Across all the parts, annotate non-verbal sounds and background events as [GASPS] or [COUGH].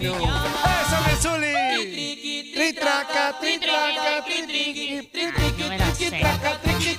Antonio. ¡Eso, Mesuli! ¡Tritraca, tritraca, tritriqui, tritriqui, tritraca, triqui,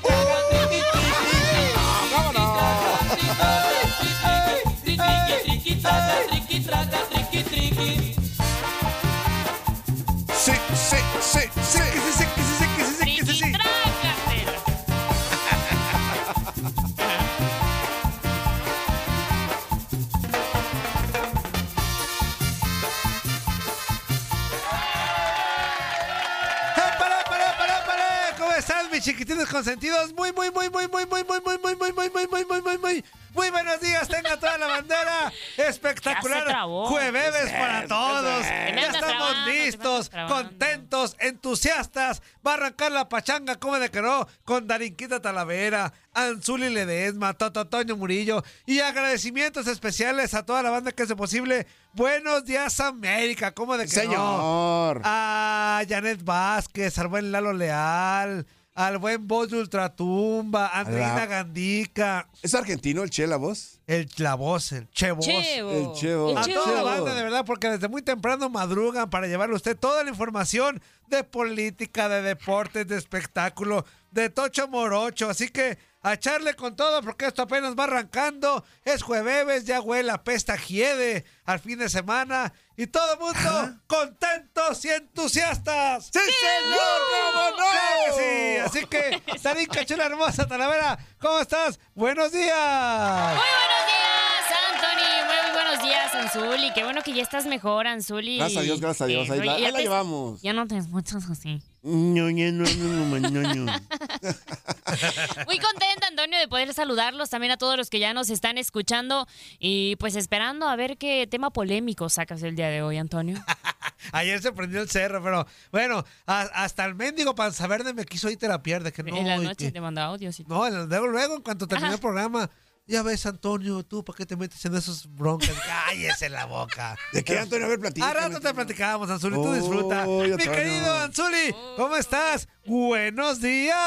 chiquitines consentidos? Muy, muy, muy, muy, muy, muy, muy, muy, muy, muy, muy, muy, muy, muy, muy, muy. Muy buenos días, tenga toda la bandera. Espectacular. Jueves para todos. Ya estamos listos, contentos, entusiastas. Va a arrancar la pachanga, como de que no, con Darinquita Talavera, Anzuli Ledesma, Toto Toño Murillo y agradecimientos especiales a toda la banda que hace posible. Buenos días, América, como de que no. Señor. A Janet Vázquez, al buen Lalo Leal, al buen voz de Ultratumba, Andreina La- Gandica, ¿Es argentino el Che, la voz? el la voz, el Che Voz. Chevo. El Chevo. A El toda la Chevo. banda, de verdad, porque desde muy temprano madrugan para llevarle a usted toda la información de política, de deportes, de espectáculo, de Tocho Morocho. Así que a echarle con todo, porque esto apenas va arrancando. Es jueves, ya huele a pesta hiede al fin de semana. Y todo el mundo contentos y entusiastas. ¡Sí, señor! ¿Cómo no? ¡Claro que sí! Así que, Tarín Cachula Hermosa Talavera, ¿cómo estás? ¡Buenos días! Muy buenos buenos días, Anzuli. Qué bueno que ya estás mejor, Anzuli. Gracias a Dios, gracias a Dios. Ahí Oye, la- ya ahí la te- llevamos. Ya no te escuchas así. No, no, no, no, no, no, no. Muy contenta, Antonio, de poder saludarlos también a todos los que ya nos están escuchando y pues esperando a ver qué tema polémico sacas el día de hoy, Antonio. [LAUGHS] Ayer se prendió el cerro, pero bueno, a- hasta el mendigo para saber de me quiso y te la pierde. Que no, en la noche que- te manda audios y No, en- luego, luego, en cuanto terminó el programa, ya ves, Antonio, tú, ¿para qué te metes en esos broncas? Cállese la boca. [LAUGHS] ¿De qué, Antonio? A ver, platícame. A rato te platicábamos, Anzuli, tú disfruta. Mi Antonio. querido Anzuli, ¿cómo estás? ¡Buenos días!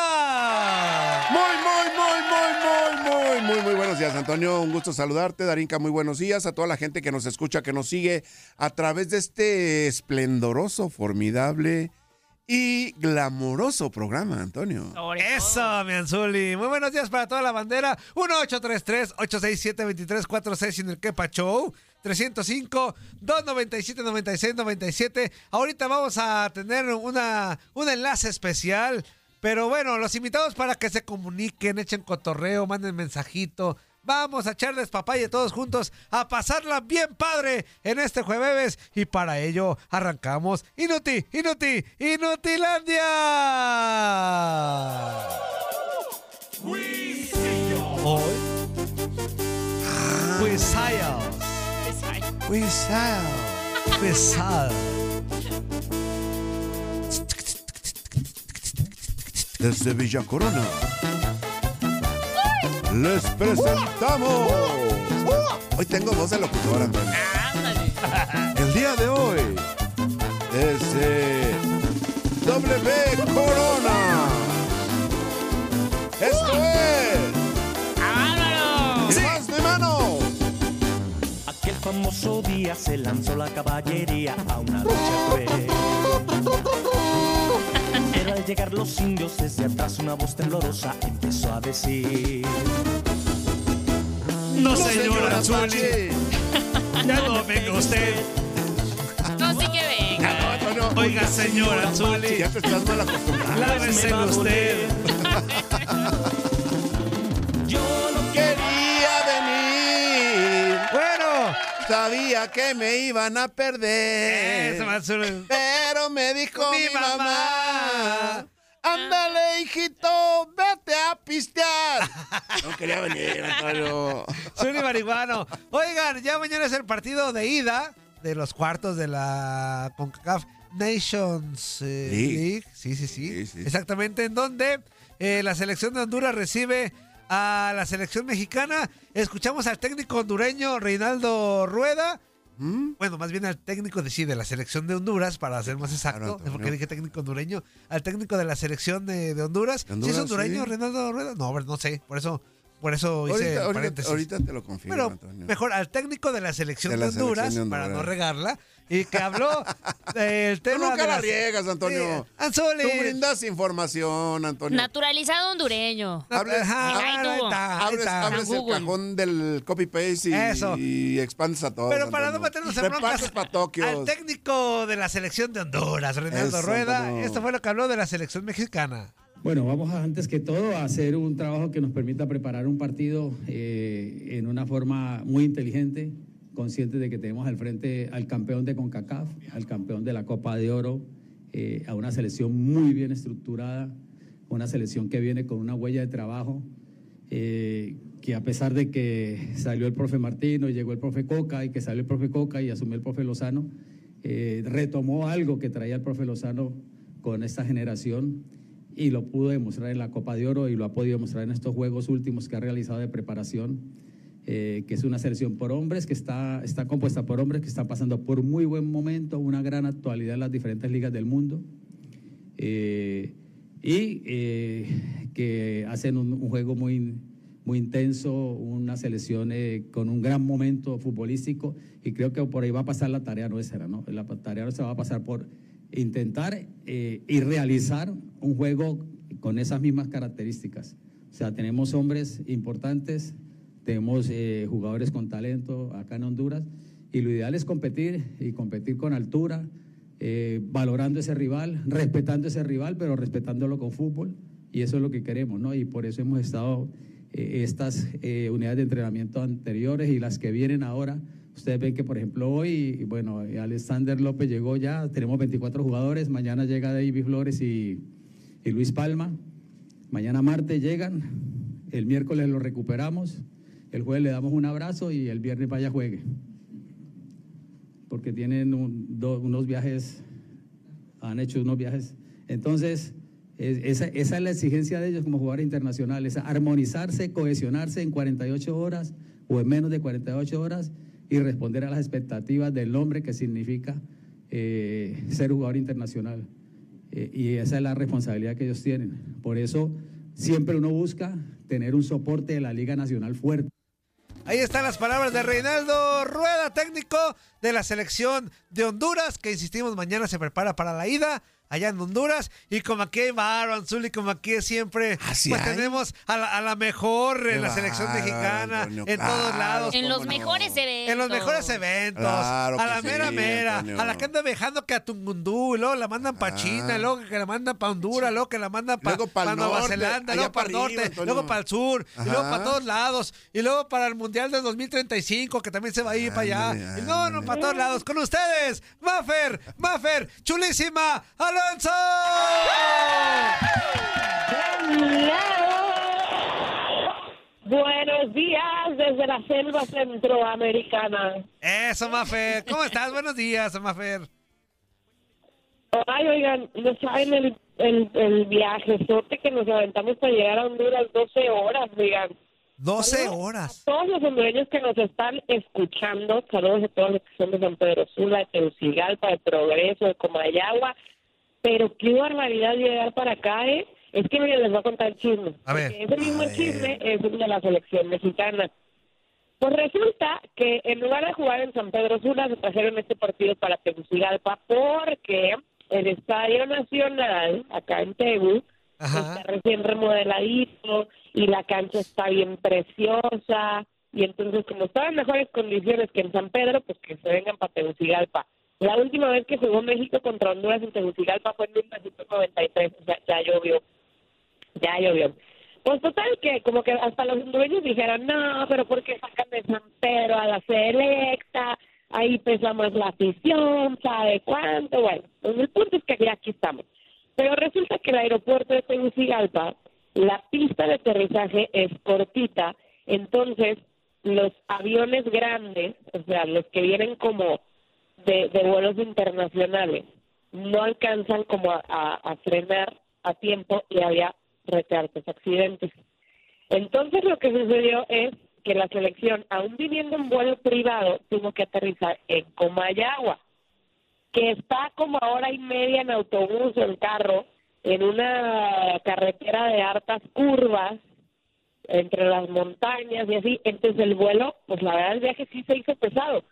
Muy, muy, muy, muy, muy, muy, muy, muy buenos días, Antonio. Un gusto saludarte, Darinka. Muy buenos días a toda la gente que nos escucha, que nos sigue a través de este esplendoroso, formidable y glamoroso programa, Antonio. Eso, mi Anzuli. Muy buenos días para toda la bandera. 1-833-867-2346 en el Kepa Show. 305-297-9697. Ahorita vamos a tener una, un enlace especial. Pero bueno, los invitados para que se comuniquen, echen cotorreo, manden mensajito, Vamos a echarles papaya todos juntos a pasarla bien padre en este jueves. Y para ello arrancamos Inuti, Inuti, Inutilandia. Hoy. Wisaya. Wisaya. Desde Villa Corona. Les presentamos. Hoy tengo voz de locutora. El día de hoy es eh, W Corona. Esto es. ¡Bárbaro! Ni más ni menos. Aquel famoso día se lanzó la caballería a una lucha cruel. Al llegar los indios desde atrás una voz temblorosa empezó a decir No, señora Zuli. Ya no venga usted. No, sí que venga. No. Oiga, señora Zuli. Ya te estás mal acostumbrado. Lávese "Me va a usted. Sabía que me iban a perder. eso. Pero me dijo Mi mi, mamá. mamá. Ándale, hijito, vete a pistear. [LAUGHS] No quería venir, Antonio. Zuli marihuano. Oigan, ya mañana es el partido de ida de los cuartos de la CONCACAF Nations eh, League. League. Sí, sí, sí, Sí, sí. Exactamente, en donde eh, la selección de Honduras recibe a la selección mexicana. Escuchamos al técnico hondureño Reinaldo Rueda. ¿Mm? Bueno, más bien al técnico de sí, de la selección de Honduras, para ser más exacto, Claro, es porque Antonio. dije técnico hondureño, al técnico de la selección de, de Honduras. ¿De ¿Sí es Honduras, hondureño sí? Reinaldo Rueda? No, no sé, por eso, por eso hice Ahorita, paréntesis. ahorita te lo confirmo, Pero Antonio. mejor al técnico de la selección De de, la selección Honduras, de Honduras. para no regarla, y que habló del Tú tema nunca de la las- riegas, Antonio. Sí, Anzuli. Tú brindas información, Antonio. Naturalizado hondureño. Hables- Ajá, Ahí ahí tuvo. está, ahí Abres, está. abres el cajón del copy-paste y, Eso. y expandes a todos. Pero para no Antonio. meternos en broncas, al técnico de la selección de Honduras, Reinaldo Rueda, Antonio. esto fue lo que habló de la selección mexicana. Bueno, vamos a, antes que todo a hacer un trabajo que nos permita preparar un partido eh, en una forma muy inteligente, conscientes de que tenemos al frente al campeón de CONCACAF, al campeón de la Copa de Oro, eh, a una selección muy bien estructurada, una selección que viene con una huella de trabajo, eh, que a pesar de que salió el profe Martino y llegó el profe Coca y que salió el profe Coca y asumió el profe Lozano, eh, retomó algo que traía el profe Lozano con esta generación y lo pudo demostrar en la Copa de Oro y lo ha podido demostrar en estos juegos últimos que ha realizado de preparación, eh, que es una selección por hombres, que está, está compuesta por hombres que están pasando por muy buen momento, una gran actualidad en las diferentes ligas del mundo. Eh, y eh, que hacen un, juego muy, muy intenso, una selección con un gran momento futbolístico y creo que por ahí va a pasar la tarea nuestra, ¿no? La tarea nuestra va a pasar por intentar y realizar un juego con esas mismas características. O sea, tenemos hombres importantes, tenemos eh, jugadores con talento acá en Honduras y lo ideal es competir y competir con altura, eh, valorando ese rival, respetando ese rival, pero respetándolo con fútbol. Y eso es lo que queremos, ¿no? Y por eso hemos estado eh, estas eh, unidades de entrenamiento anteriores y las que vienen ahora. Ustedes ven que, por ejemplo, hoy, bueno, Alexander López llegó ya, tenemos 24 jugadores, mañana llega David Flores y, y Luis Palma, mañana martes llegan, el miércoles lo recuperamos, el jueves le damos un abrazo y el viernes vaya juegue porque tienen unos viajes, han hecho unos viajes. Entonces, es- esa, esa es la exigencia de ellos como jugadores internacionales, armonizarse, cohesionarse en 48 horas o en menos de 48 horas y responder a las expectativas del nombre que significa eh, ser jugador internacional. Eh, y esa es la responsabilidad que ellos tienen. Por eso siempre uno busca tener un soporte de la Liga Nacional fuerte. Ahí están las palabras de Reinaldo Rueda, técnico de la selección de Honduras, que insistimos, mañana se prepara para la ida allá en Honduras. Y como aquí hay Baro, Anzuli, como aquí es siempre, ¿Ah, pues hay? tenemos a la, a la mejor Qué en la selección bárbaro, mexicana, Antonio, en todos lados. En los no. mejores eventos. En los mejores eventos. Claro a la sí, mera mera. Antonio. A la que anda viajando que a Tungundú. Y luego la mandan para Ah. China. y Luego que la mandan para Honduras. Luego que la mandan para Luego pa'l Nueva norte, Zelanda. Luego para el norte. Antonio. luego para el sur. Y luego para todos lados. Y luego para el Mundial del 2035. Que también se va a ir para allá. Y no, no, para todos lados. Con ustedes. Maffer. Maffer. Chulísima. Alonso. Buenos días desde la selva centroamericana. Eso, Maffer. ¿Cómo estás? Buenos días, Maffer. Ay, oigan, no saben el, el, el viajezote que nos aventamos para llegar a Honduras 12 horas, oigan. 12 Saludos horas. a Todos los hondureños que nos están escuchando, saludos a todos los que son de San Pedro Sula, de Tegucigalpa, de Progreso, de Comayagua. Pero qué barbaridad llegar para acá, ¿eh? Es que miren, les voy a contar el chisme. A ver. Ese mismo A ver. chisme es el de la selección mexicana. Pues resulta que en lugar de jugar en San Pedro Sula, se trajeron este partido para Tegucigalpa porque el Estadio Nacional, acá en Tegu, Ajá. está recién remodeladito y la cancha está bien preciosa. Y entonces, como estaba en mejores condiciones que en San Pedro, pues que se vengan para Tegucigalpa. La última vez que jugó México contra Honduras en Tegucigalpa fue en 1993, o sea, ya llovió. Ya llovió. Pues total que como que hasta los hondureños dijeron, no, pero ¿por qué sacan de San Pedro a la selecta? Ahí pesa más la afición, ¿sabe cuánto? Bueno, pues el punto es que aquí estamos. Pero resulta que el aeropuerto de Tegucigalpa, la pista de aterrizaje es cortita, entonces los aviones grandes, o sea, los que vienen como de, vuelos internacionales, no alcanzan como a, frenar a tiempo y había retrasos, accidentes. Entonces lo que sucedió es que la selección, aún viniendo en vuelo privado, tuvo que aterrizar en Comayagua, que está como a hora y media en autobús o en carro, en una carretera de hartas curvas, entre las montañas y así. Entonces el vuelo, pues la verdad el viaje sí se hizo pesado.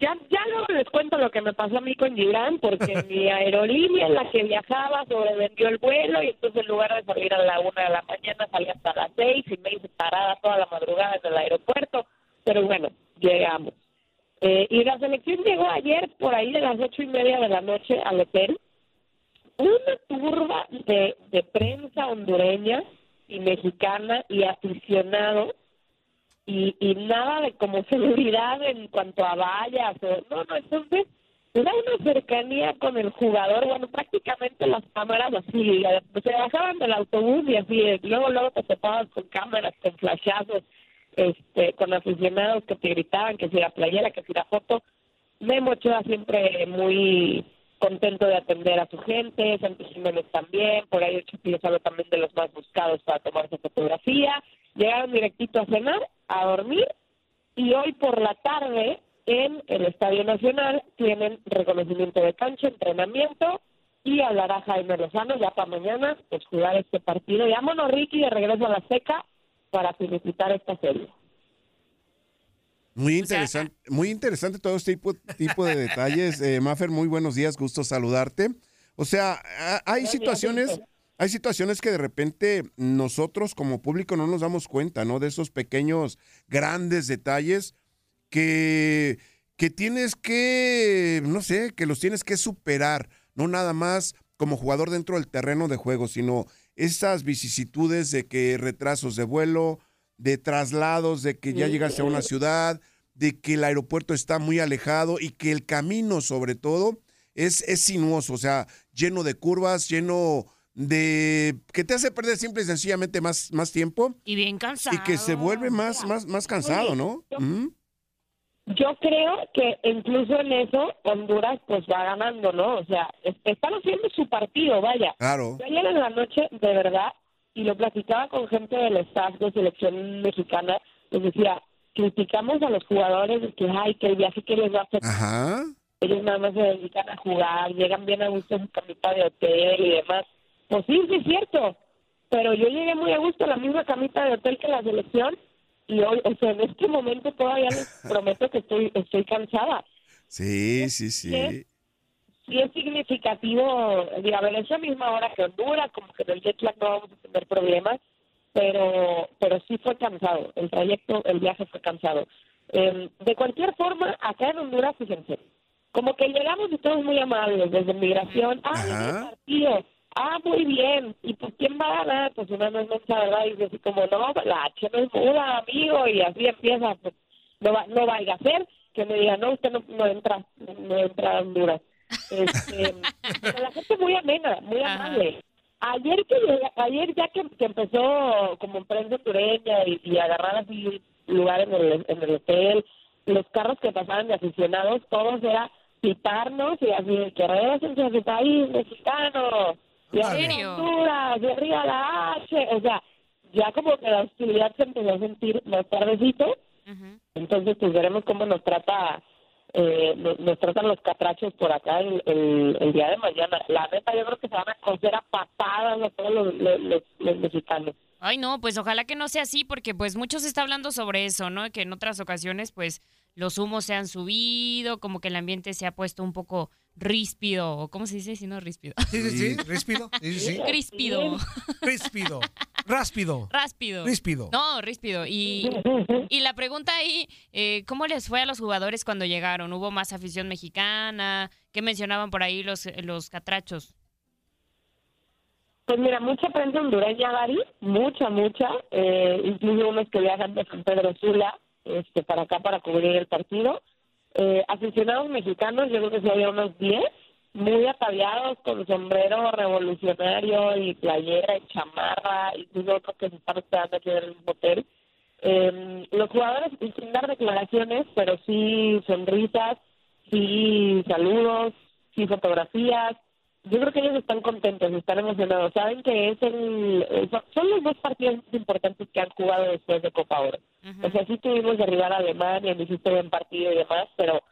Ya, ya luego les cuento lo que me pasó a mí con Gibran, porque [LAUGHS] mi aerolínea en la que viajaba sobrevendió el vuelo y entonces en lugar de salir a la una de la mañana salí hasta las seis y me hice parada toda la madrugada en el aeropuerto, pero bueno, llegamos. Eh, y la selección llegó ayer por ahí de las ocho y media de la noche al hotel. Una turba de, de prensa hondureña y mexicana y aficionados y, y nada de como seguridad en cuanto a vallas o no no entonces era una cercanía con el jugador bueno prácticamente las cámaras así se bajaban del autobús y así eh, luego luego te topabas con cámaras con flashazos este con aficionados que te gritaban que si la playera que si la foto Memo Ochoa siempre muy contento de atender a su gente, Santos Jiménez también, por ahí el Chupillo Salo también de los más buscados para tomarse fotografía. Llegaron directito a cenar, a dormir, y hoy por la tarde en el Estadio Nacional tienen reconocimiento de cancha, entrenamiento, y hablará Jaime Lozano ya para mañana, pues jugar este partido. Vámonos Ricky de regreso a la seca para felicitar esta serie. Muy interesante, muy interesante todo este tipo, tipo de detalles. Eh, Mafer, muy buenos días, gusto saludarte. O sea, hay situaciones, hay situaciones que de repente nosotros como público no nos damos cuenta, ¿no? De esos pequeños, grandes detalles que, que tienes que, no sé, que los tienes que superar, no nada más como jugador dentro del terreno de juego, sino esas vicisitudes de que retrasos de vuelo, de traslados, de que ya llegaste a una ciudad, de que el aeropuerto está muy alejado y que el camino sobre todo es, es sinuoso, o sea, lleno de curvas, lleno de... que te hace perder simple y sencillamente más, más tiempo Y bien cansado. y que se vuelve más, más, más cansado, ¿no? Yo creo que incluso en eso Honduras pues va ganando, ¿no? O sea, es- están haciendo su partido, vaya. Claro. Yo ayer en la noche, de verdad, y lo platicaba con gente del staff de selección mexicana, les decía, criticamos a los jugadores de que, ay, que el viaje que les va a hacer, Ajá. ellos nada más se dedican a jugar, llegan bien a gusto en su camita de hotel y demás. Pues sí, sí es cierto, pero yo llegué muy a gusto a la misma camita de hotel que la selección y hoy, o sea, en este momento todavía les [LAUGHS] prometo que estoy, estoy cansada. Sí, sí, sí. Sí es significativo, digo, a ver, es la misma hora que Honduras, como que en el jet lag no vamos a tener problemas, pero, pero sí fue cansado, el trayecto, el viaje fue cansado. Eh, de cualquier forma, acá en Honduras, fíjense, como que llegamos y todos muy amables, desde migración, ah, partido, ah, muy bien, y pues quién va a ganar, pues una no es mensa, ¿verdad? Y dice así como, no, la H no es muda, amigo, y así empieza, pues, no, va, no vaya a ser que me diga, no, usted no, no entra, no entra a Honduras. Este, [LAUGHS] pero la gente muy amena, muy amable. Ayer que ayer ya que, que empezó como prensa hondureña y, y agarrar así lugar en el, en el hotel, los carros que pasaban de aficionados, todos era pitarnos y así, que regresen a su país, mexicano, y ¿En serio? Honduras, y arriba la H, o sea, ya como que la hostilidad se empezó a sentir más tardecito, Ujú. entonces pues veremos cómo nos trata eh, nos, tratan los catrachos por acá el, el, el día de mañana. La neta yo creo que se van a coser a patadas a todos los, los, los- los mexicanos. Ay, no, pues ojalá que no sea así, porque pues mucho se está hablando sobre eso, ¿no? Que en otras ocasiones, pues, los humos se han subido, como que el ambiente se ha puesto un poco ríspido, o ¿cómo se dice si no ríspido? Sí, sí, sí, ríspido. Sí, sí. Críspido. Ríspido. Ráspido. Ráspido. Ríspido. No, ríspido. Y, y la pregunta ahí, eh, ¿cómo les fue a los jugadores cuando llegaron? ¿Hubo más afición mexicana? ¿Qué mencionaban por ahí los, los catrachos? Pues mira, mucha prensa hondureña, Gary, mucha, mucha, eh, incluso unos que viajan de San Pedro Sula este, para acá para cubrir el partido. Eh, aficionados mexicanos, yo creo que sí había unos 10, muy ataviados con sombrero revolucionario y playera y chamarra, incluso otros que se están esperando aquí en el hotel. Eh, los jugadores, y sin dar declaraciones, pero sí sonrisas, sí saludos, sí fotografías. Yo creo que ellos están contentos, están emocionados. Saben que es el, son los dos partidos más importantes que han jugado después de Copa Oro. O sea, sí tuvimos derribar a Alemania, me hiciste buen partido y demás, pero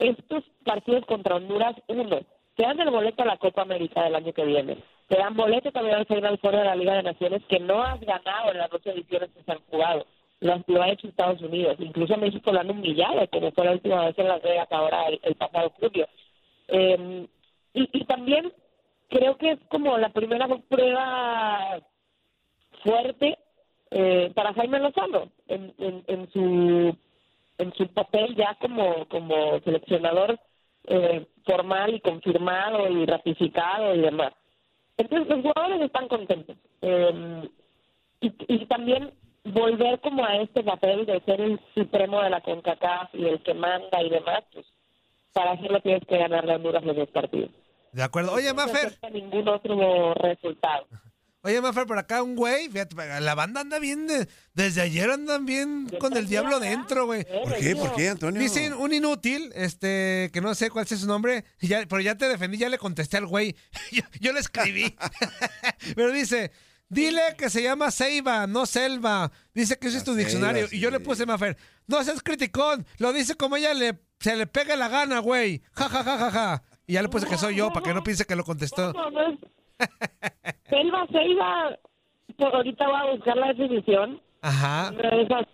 estos partidos contra Honduras, uno, te dan el boleto a la Copa América del año que viene. Te dan boleto también al Final Four de la Liga de Naciones que no has ganado en las dos ediciones que se han jugado. Lo, lo ha hecho Estados Unidos. Incluso México lo han humillado, como fue la última vez en Las Vegas ahora el, el pasado julio. Eh, y, y también creo que es como la primera prueba fuerte eh, para Jaime Lozano en, en, en su en su papel ya como seleccionador eh, formal y confirmado y ratificado y demás. Entonces los jugadores están contentos Eh, y, y también volver como a este papel de ser el supremo de la CONCACAF y el que manda y demás, pues para hacerlo tienes que ganar las Honduras los dos partidos. De acuerdo. Oye, No Mafer. acepta ningún otro resultado. Oye, Mafer, por acá un güey. Fíjate, la banda anda bien. de- desde ayer andan bien con el diablo dentro, güey. ¿Por qué? ¿Por qué, Antonio? Dice un inútil, este, que no sé cuál es su nombre, y ya, pero ya te defendí, ya le contesté al güey. [LAUGHS] Yo, yo le escribí. [LAUGHS] pero dice, dile que se llama Ceiba, no Selva. Dice que ese es tu diccionario. Y yo le puse, Mafer, no seas criticón, lo dice como ella le, se le pega la gana, güey. Ja, ja, ja, ja, ja. Y ya le puse que soy yo, para que no piense que lo contestó. No, no es... Selva, Selva, por ahorita voy a buscar la definición. Ajá. De esas,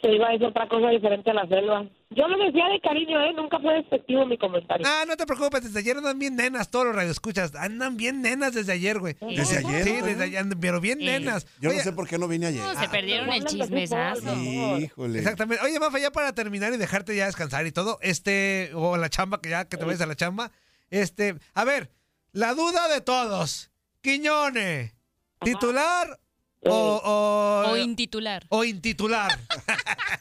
Selva es otra cosa diferente a la selva. Yo lo decía de cariño, ¿eh? Nunca fue despectivo mi comentario. Ah, no te preocupes, desde ayer andan bien nenas todos los radioescuchas. Andan bien nenas desde ayer, güey. ¿Desde ayer, Sí, desde ayer, pero bien Sí. nenas. Yo Oye, no sé por qué no vine ayer. No, se perdieron el chismesazo. fútbol, Híjole. Exactamente. Oye, Mafa, ya para terminar y dejarte ya descansar y todo, este, o la chamba, que ya que te vayas a la chamba, este, a ver, la duda de todos. Quiñone, ¿titular o, o, O intitular. o intitular? [LAUGHS]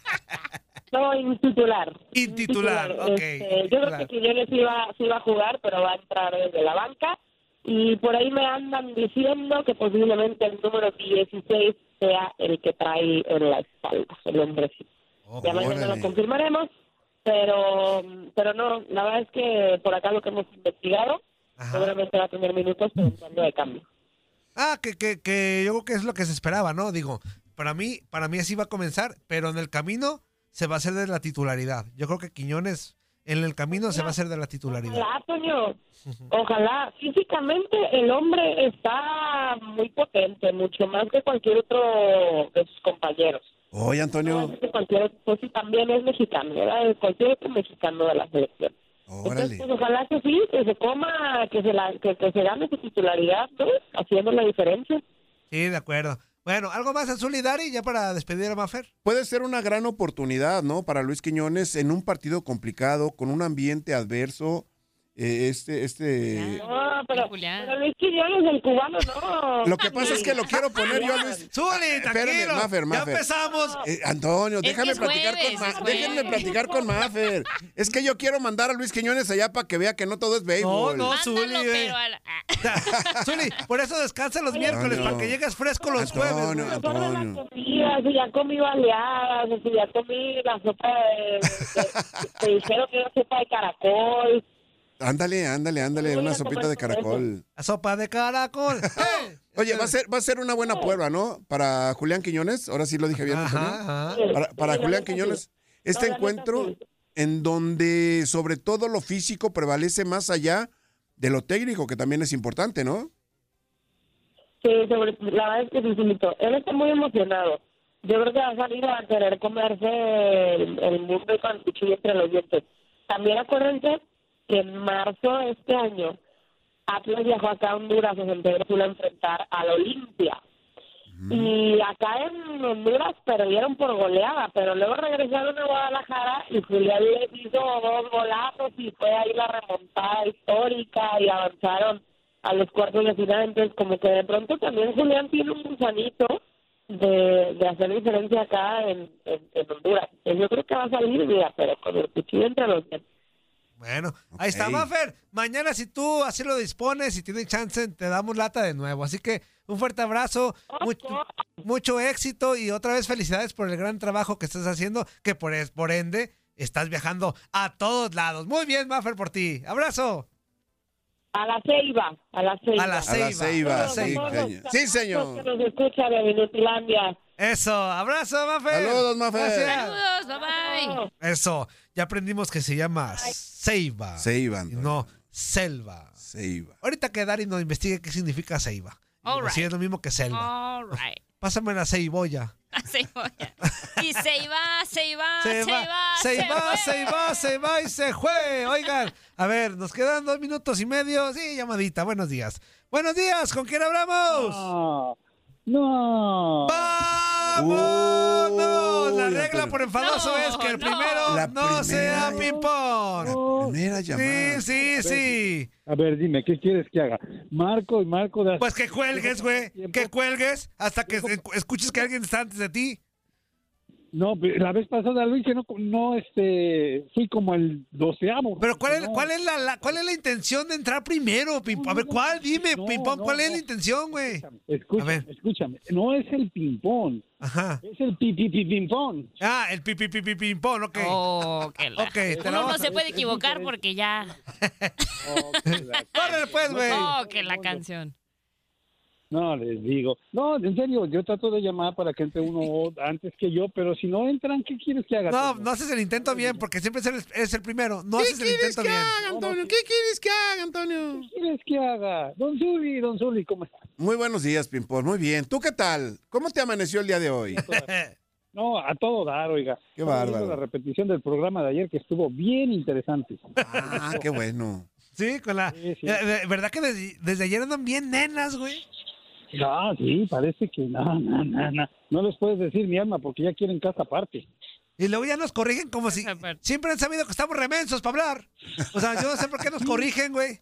No, intitular. Intitular, ok, Este, yo creo que Quiñones sí va, sí va a jugar, pero va a entrar desde la banca. Y por ahí me andan diciendo que posiblemente el número 16 sea el que trae en la espalda, el hombrecito. Ya mañana lo confirmaremos, pero pero no, la verdad es que por acá lo que hemos investigado, Ajá. seguramente va a tener minutos, pero entrando de cambio. Ah, que, que, que yo creo que es lo que se esperaba, ¿no? Digo, para mí, para mí así va a comenzar, pero en el camino se va a hacer de la titularidad. Yo creo que Quiñones en el camino se va a hacer de la titularidad. Ojalá, Toño. Ojalá. Físicamente el hombre está muy potente, mucho más que cualquier otro de sus compañeros. Oye, Antonio. Cualquier, pues sí, también es mexicano, ¿verdad? Es Cualquier otro mexicano de la selección. Entonces, pues, ojalá que sí, que se coma, que se, la, que, que se gane su titularidad, ¿no? Haciendo la diferencia. Sí, de acuerdo. Bueno, ¿algo más Azul y Dari ya para despedir a Mafer? Puede ser una gran oportunidad, ¿no? Para Luis Quiñones en un partido complicado, con un ambiente adverso. Eh, este, este. No, pero, pero Luis Quiñones, el cubano, no. Lo que pasa es que lo quiero poner yo a Luis. Zuli, Espérame, tranquilo. Mafer, Ya Mafer. empezamos. Eh, Antonio, Es déjame que es platicar jueves, con Ma- jueves. déjenme platicar con Mafer. Es que yo quiero mandar a Luis Quiñones allá para que vea que no todo es No, béisbol. no, Zuli, güey. pero a la- ah. Zuli, por eso descansa los miércoles, Antonio. para que llegues fresco los jueves. Antonio, la Antonio. comida, si ya comí baleadas, si ya comí la sopa de... de- Te dijeron que era sopa de caracol. Ándale, ándale, ándale, una sopita de caracol. La sopa de caracol. [LAUGHS] ¡Eh! Oye, va a ser, va a ser una buena prueba, ¿no? Para Julián Quiñones. Ahora sí lo dije bien. Ajá, ajá. Para, para Sí, la Julián Quiñones, sí. este encuentro en donde sobre todo lo físico prevalece más allá de lo técnico, que también es importante, ¿no? Sí, sobre, la verdad es que sí. Él está muy emocionado. Yo creo que va a salir a querer comerse el, el mundo con el cuchillo entre los dientes. También acuérdense que en marzo de este año Atlas viajó acá a Honduras, en San Pedro Sula, a enfrentar al Olimpia. Y acá en Honduras perdieron por goleada, pero luego regresaron a Guadalajara y Julián les hizo dos golazos y fue ahí la remontada histórica y avanzaron a los cuartos de final. Entonces, como que de pronto también Julián tiene un gusanito de, de hacer diferencia acá en, en, en Honduras. Yo creo que va a salir, mira, pero con el cuchillo entre los dientes. Bueno, ahí está, Ok. Mafer. Mañana, si tú así lo dispones y tienes chance, te damos lata de nuevo. Así que un fuerte abrazo, mucho, mucho éxito y otra vez felicidades por el gran trabajo que estás haciendo, que por, es- por ende estás viajando a todos lados. Muy bien, Mafer, por ti. Abrazo. A la ceiba, a la ceiba. A la A la Ceiba. ceiba, Todos, sí, señor. Que nos escucha de Minutilandia. Eso, abrazo, Mafer. Saludos. Gracias. Saludos, bye bye. Eso, ya aprendimos que se llama Ceiba. Ceiba, y Antonio. no selva. Ceiba. Ahorita que Dari nos investigue qué significa ceiba. All Si es lo mismo que selva. All right. Pásame la ceiboya. [LAUGHS] Cebolla. Y se iba, se iba, Se se va, iba, se se va, fue. se va, se va y se fue. Oigan, a ver, nos quedan dos minutos y medio. Sí, llamadita. Buenos días. Buenos días, ¿con quién hablamos? No, no. ¡Vámonos! Uy, La regla por enfadoso No, es que el primero La no sea ya- ping-pong. Primera llamada. Sí, sí, sí. A ver, dime, ¿qué quieres que haga? Marco y Marco de... Pues que cuelgues, güey. Que cuelgues hasta que escu- escuches que alguien está antes de ti. No, la vez pasada Luis, que no, no, este, fui como el doceavo. Pero ¿cuál es, No, cuál es, la, la- cuál es la intención de entrar primero? Pim- A ver, ¿cuál? Dime, No, no, ¿cuál es no. la intención, güey? Escúchame, ver. escúchame, no es el ping-pong, Ajá. es el pi-pi-pi-ping-pong. Ah, el pi pi pi pi ping pong, ok. Oh, que la- Ok, te la Uno no se puede equivocar porque ya. [LAUGHS] Córrele pues, [LAUGHS] güey. Oh, que la canción. No, les digo. No, en serio, yo trato de llamar para que entre uno [LAUGHS] antes que yo, pero si no entran, ¿qué quieres que haga? No, no haces el intento bien porque siempre eres, eres el primero. No haces el intento bien. Antonio? ¿Qué quieres que haga, Antonio? ¿Qué quieres que haga? Don Zuli, don Zuli, ¿cómo está? Muy buenos días, Pimpón. Muy bien. ¿Tú qué tal? ¿Cómo te amaneció el día de hoy? No, a todo dar, oiga. Qué bárbaro. La repetición del programa de ayer que estuvo bien interesante. Ah, qué bueno. Sí, con la. Sí, sí. Eh, ¿Verdad que desde, desde ayer andan bien nenas, güey? Ah, sí, parece que no, no, no, no. No les puedes decir mi alma porque ya quieren casa aparte. Y luego ya nos corrigen como si. [LAUGHS] Siempre han sabido que estamos remensos para hablar. O sea, yo no sé por qué nos corrigen, güey.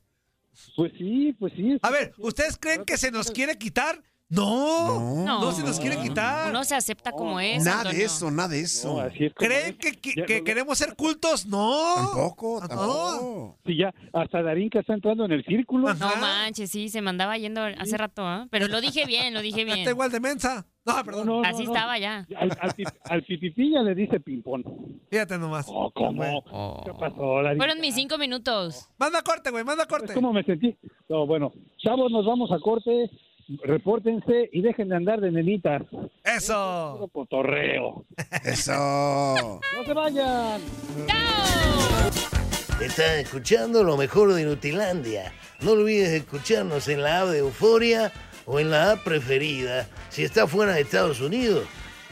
Pues sí, pues sí. A ver, ¿ustedes creen que se nos quiere quitar? No, no, No. se nos quiere quitar. Uno se acepta como es. Nada Antonio. de eso, nada de No, eso. así es como ¿Creen es. que, que- Ya, que no, queremos ser cultos? No. Tampoco, No. tampoco. Sí, ya, hasta Darinka está entrando en el círculo. Ajá. No manches, sí, se me andaba yendo hace rato, ¿ah? Pero lo dije bien, lo dije Está bien. igual de mensa. No, perdón. No, no, Así no. estaba ya. Al, al, pi- al pipipí ya le dice ping-pong. Fíjate nomás. Oh, ¿cómo? Oh. ¿Qué pasó, Darinka? Fueron mis cinco minutos. Manda corte, güey, manda ¿Sabes corte. ¿Cómo me sentí? No, bueno, chavos, nos vamos a corte. Repórtense y dejen de andar de nenitas. Eso. Puro cotorreo. [LAUGHS] Eso. No se vayan. Estás escuchando lo mejor de Nutilandia. No olvides escucharnos en la app de Euforia o en la app preferida si estás fuera de Estados Unidos.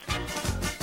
ハハハハ!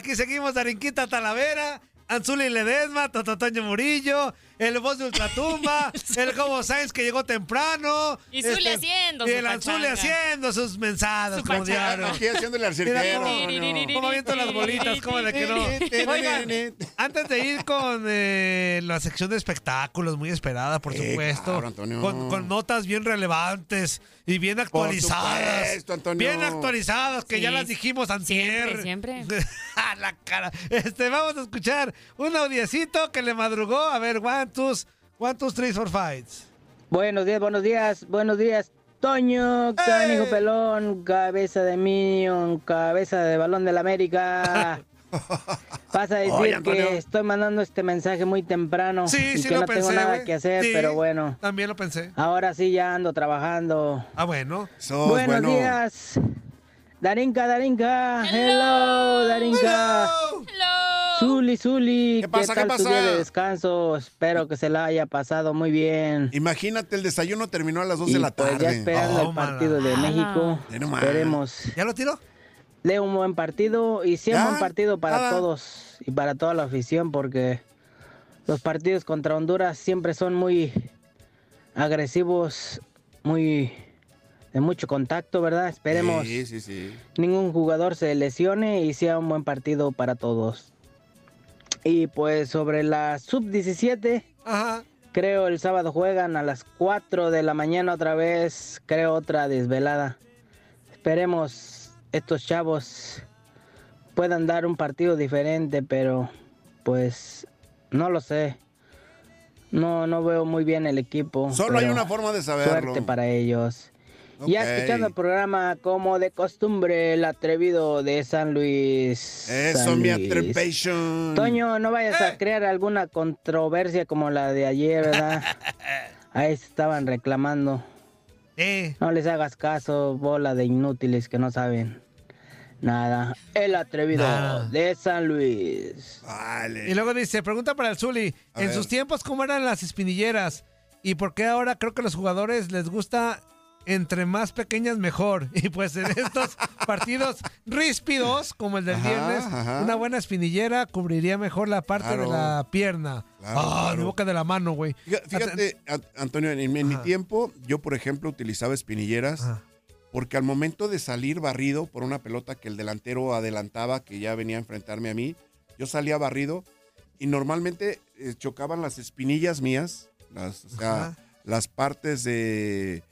Aquí seguimos Darinquita Talavera, Anzuli Ledesma, Tototoño Murillo, el voz de Ultratumba, [LAUGHS] el Gobo Sainz que llegó temprano. este, Y Zuli haciendo Y el Anzuli haciendo sus mensadas, Su como diario. Aquí haciéndole al cirquero. cómo aviento las bolitas, cómo de que no. Oigan, antes de ir con eh, la sección de espectáculos, muy esperada, por Eh, supuesto, con, con notas bien relevantes y bien actualizadas. supuesto, Antonio. Bien actualizadas, que ya las dijimos antier. Siempre, [LAUGHS] A la cara. Este, vamos a escuchar un audiecito que le madrugó. A ver, one, two, one, two, three, four, five. Buenos días, buenos días, buenos días. Toño, canijo pelón, cabeza de minion, cabeza de balón de la América. [LAUGHS] Vas a decir Oye, que estoy mandando este mensaje muy temprano Sí, y sí que lo no pensé, tengo nada que hacer, Sí, pero bueno, También lo pensé. ahora sí ya ando trabajando. Ah, bueno. Sos Buenos bueno. días. Darinka, Darinka. Hello, Darinka. Zuli, Zuli. ¿Qué pasa, qué tal tu pasa? día de descanso? Espero que se la haya pasado muy bien. Imagínate, el desayuno terminó a las 2 Y de la pues tarde. ya esperando el partido de México. Esperemos. ¿Ya lo tiró? De un buen partido y sí un Ya, buen partido para nada. todos y para toda la afición porque los partidos contra Honduras siempre son muy agresivos, muy de mucho contacto, ¿verdad? Esperemos Sí, sí, sí. ningún jugador se lesione y sea un buen partido para todos. Y pues sobre la sub-17, creo el sábado juegan a las 4 de la mañana otra vez, creo otra desvelada. Esperemos estos chavos puedan dar un partido diferente, pero pues no lo sé. No, no veo muy bien el equipo. Solo hay una forma de saberlo. Suerte para ellos. Ya Ok. escuchando el programa como de costumbre, el atrevido de San Luis. Eso, San mi Luis. attrepation. Toño, no vayas Eh. a crear alguna controversia como la de ayer, ¿verdad? [LAUGHS] Ahí se estaban reclamando. Eh. No les hagas caso, bola de inútiles que no saben nada. El atrevido Nada. de San Luis. Y luego dice, pregunta para el Zuli, A en ver. sus tiempos, ¿cómo eran las espinilleras? ¿Y por qué ahora creo que a los jugadores les gusta entre más pequeñas mejor? [LAUGHS] Y pues en estos [LAUGHS] partidos ríspidos, como el del Ajá, viernes, ajá. una buena espinillera cubriría mejor la parte de la pierna. Claro, ah, claro. mi boca de la mano, güey. Fíjate, An- Antonio, en, en mi tiempo, yo, por ejemplo, utilizaba espinilleras porque al momento de salir barrido por una pelota que el delantero adelantaba, que ya venía a enfrentarme a mí, yo salía barrido y normalmente eh, chocaban las espinillas mías, las, o sea, las partes de,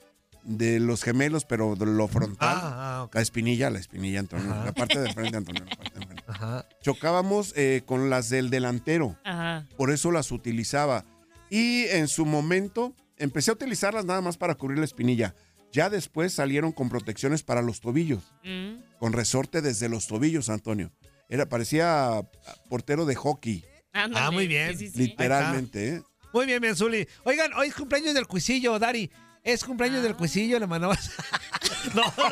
de los gemelos, pero de lo frontal. Ah, ah. La espinilla, la espinilla, Antonio. Ajá. La parte de frente, Antonio. la parte de frente. Ajá. Chocábamos eh, con las del delantero. Ajá. Por eso las utilizaba. Y en su momento empecé a utilizarlas nada más para cubrir la espinilla. Ya después salieron con protecciones para los tobillos, Mm. con resorte desde los tobillos, Antonio. Era, parecía portero de hockey. Ándale, Ah, muy bien. sí, sí, sí. Literalmente, ¿eh? Muy bien, bien, Zuli. Oigan, hoy es cumpleaños del cuisillo, Dari. Es cumpleaños Ah. del cuisillo, le mandamos. [LAUGHS] no, no,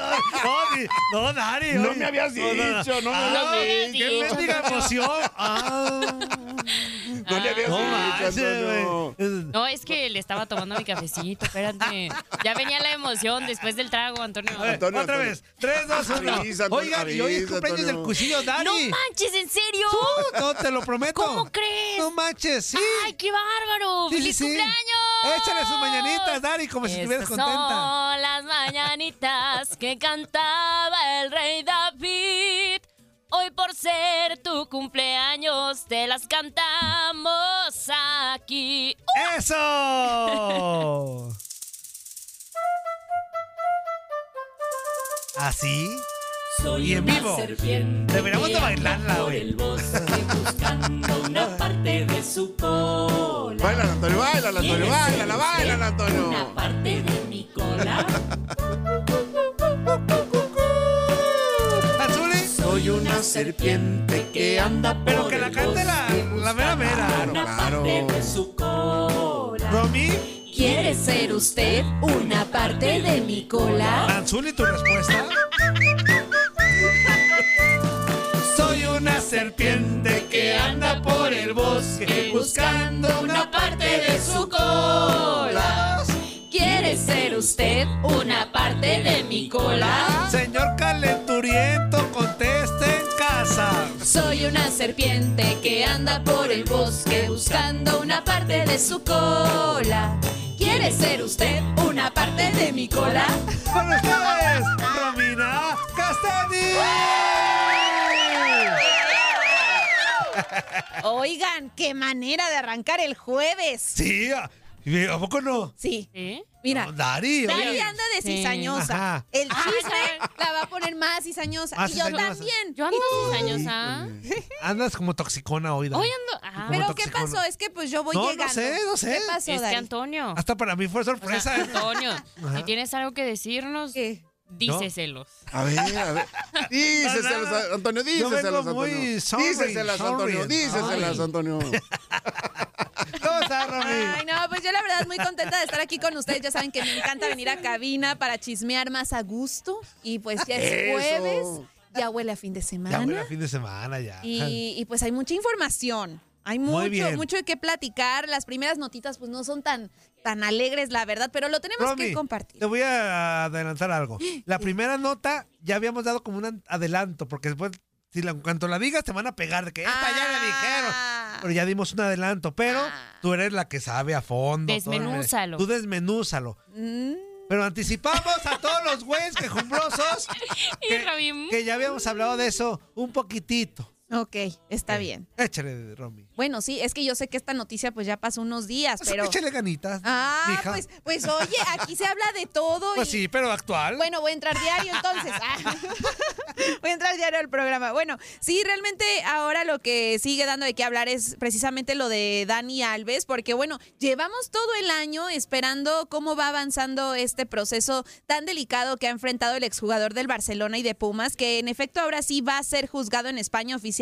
no, no, Dari. No oye. me habías dicho, no me Ah, habías ¡Qué dicho. mendiga emoción! Ah. No le No. No, es que le estaba tomando mi cafecito, espérate. Ya venía la emoción después del trago, Antonio. A ver, Antonio, otra Antonio. vez. 3, 2, 1. Avisa, Antonio, Oigan, y hoy es cumpleaños Antonio. del cuisillo, Dari. ¡No manches, en serio! No, te lo prometo. ¿Cómo crees? No manches, sí. ¡Ay, qué bárbaro! Sí, sí, ¡Feliz sí. cumpleaños! Échale sus mañanitas, Dari, como si estuvieras contenta. Son las mañanitas que cantaba el rey David. Hoy por ser tu cumpleaños te las cantamos aquí. ¡Eso! ¿Así? Soy Y en vivo. Deberíamos de bailarla, güey. el bosque buscando una [LAUGHS] parte de su cola. Baila, Antonio, baila, Antonio, ¿Quiere baila, baila, Antonio. Una parte de mi cola. [LAUGHS] serpiente que anda Pero por que la cante la, la mera mera. Claro, una claro. parte de su cola. ¿Romy? ¿Quiere ser usted una parte de mi cola? ¿Anzuli, tu respuesta? Soy una serpiente que anda por el bosque buscando una parte de su cola. ¿Quiere ser usted una parte de mi cola? Señor calenturiento, casa. Soy una serpiente que anda por el bosque buscando una parte de su cola. ¿Quiere ser usted una parte de mi cola? Con ustedes, Romina Castani. Oigan, qué manera de arrancar el jueves. Sí, ¿a ¿a poco no? Sí. ¿Sí? Mira. No, Dari, anda de cizañosa. El chisme la va a poner más cizañosa. Más y yo cizañosa. también. Yo ando cizañosa. Andas como toxicona hoy, Dari. Hoy ando. Ah, Pero ¿qué pasó? Es que pues yo voy No, no llegando. sé, no sé. ¿Qué pasó, es que? Antonio. Hasta para mí fue o sea, sorpresa. Antonio, si tienes algo que decirnos, ¿Qué? Díceselos. A ver, a ver. [LAUGHS] Díceselas, No, no. Antonio, muy Antonio. sorry, Díceselas, Antonio, díceselas. [LAUGHS] Antonio. ¿Cómo estás, Romy? Ay, no, pues yo la verdad muy contenta de estar aquí con ustedes. Ya saben que me encanta venir a cabina para chismear más a gusto. Y pues ya es jueves, ya huele a fin de Ya semana. huele a fin de semana ya. Y, y, pues hay mucha información. Hay Muy mucho, bien. mucho de qué platicar. Las primeras notitas pues no son tan, tan alegres, la verdad, pero lo tenemos Romy, que compartir. te voy a adelantar algo. [GASPS] La primera nota ya habíamos dado como un adelanto, porque después, si la, en cuanto la digas, te van a pegar de que esta ya la dijeron. Ah. Pero ya dimos un adelanto, pero tú eres la que sabe a fondo. Desmenúzalo. Tú desmenúzalo. Mm, Pero anticipamos a todos los güeyes quejumbrosos [LAUGHS] Y que, que ya habíamos hablado de eso un poquitito. Ok, está bien. Échale, Romy. Bueno, sí, es que yo sé que esta noticia pues ya pasó unos días, pero... Échale ganitas. Ah, mija. pues, pues oye, aquí se habla de todo. Pues y- sí, pero actual. Bueno, voy a entrar diario entonces. [LAUGHS] Ah. [LAUGHS] voy a entrar diario al programa. Bueno, sí, realmente ahora lo que sigue dando de qué hablar es precisamente lo de Dani Alves, porque bueno, llevamos todo el año esperando cómo va avanzando este proceso tan delicado que ha enfrentado el exjugador del Barcelona y de Pumas, que en efecto ahora sí va a ser juzgado en España oficialmente.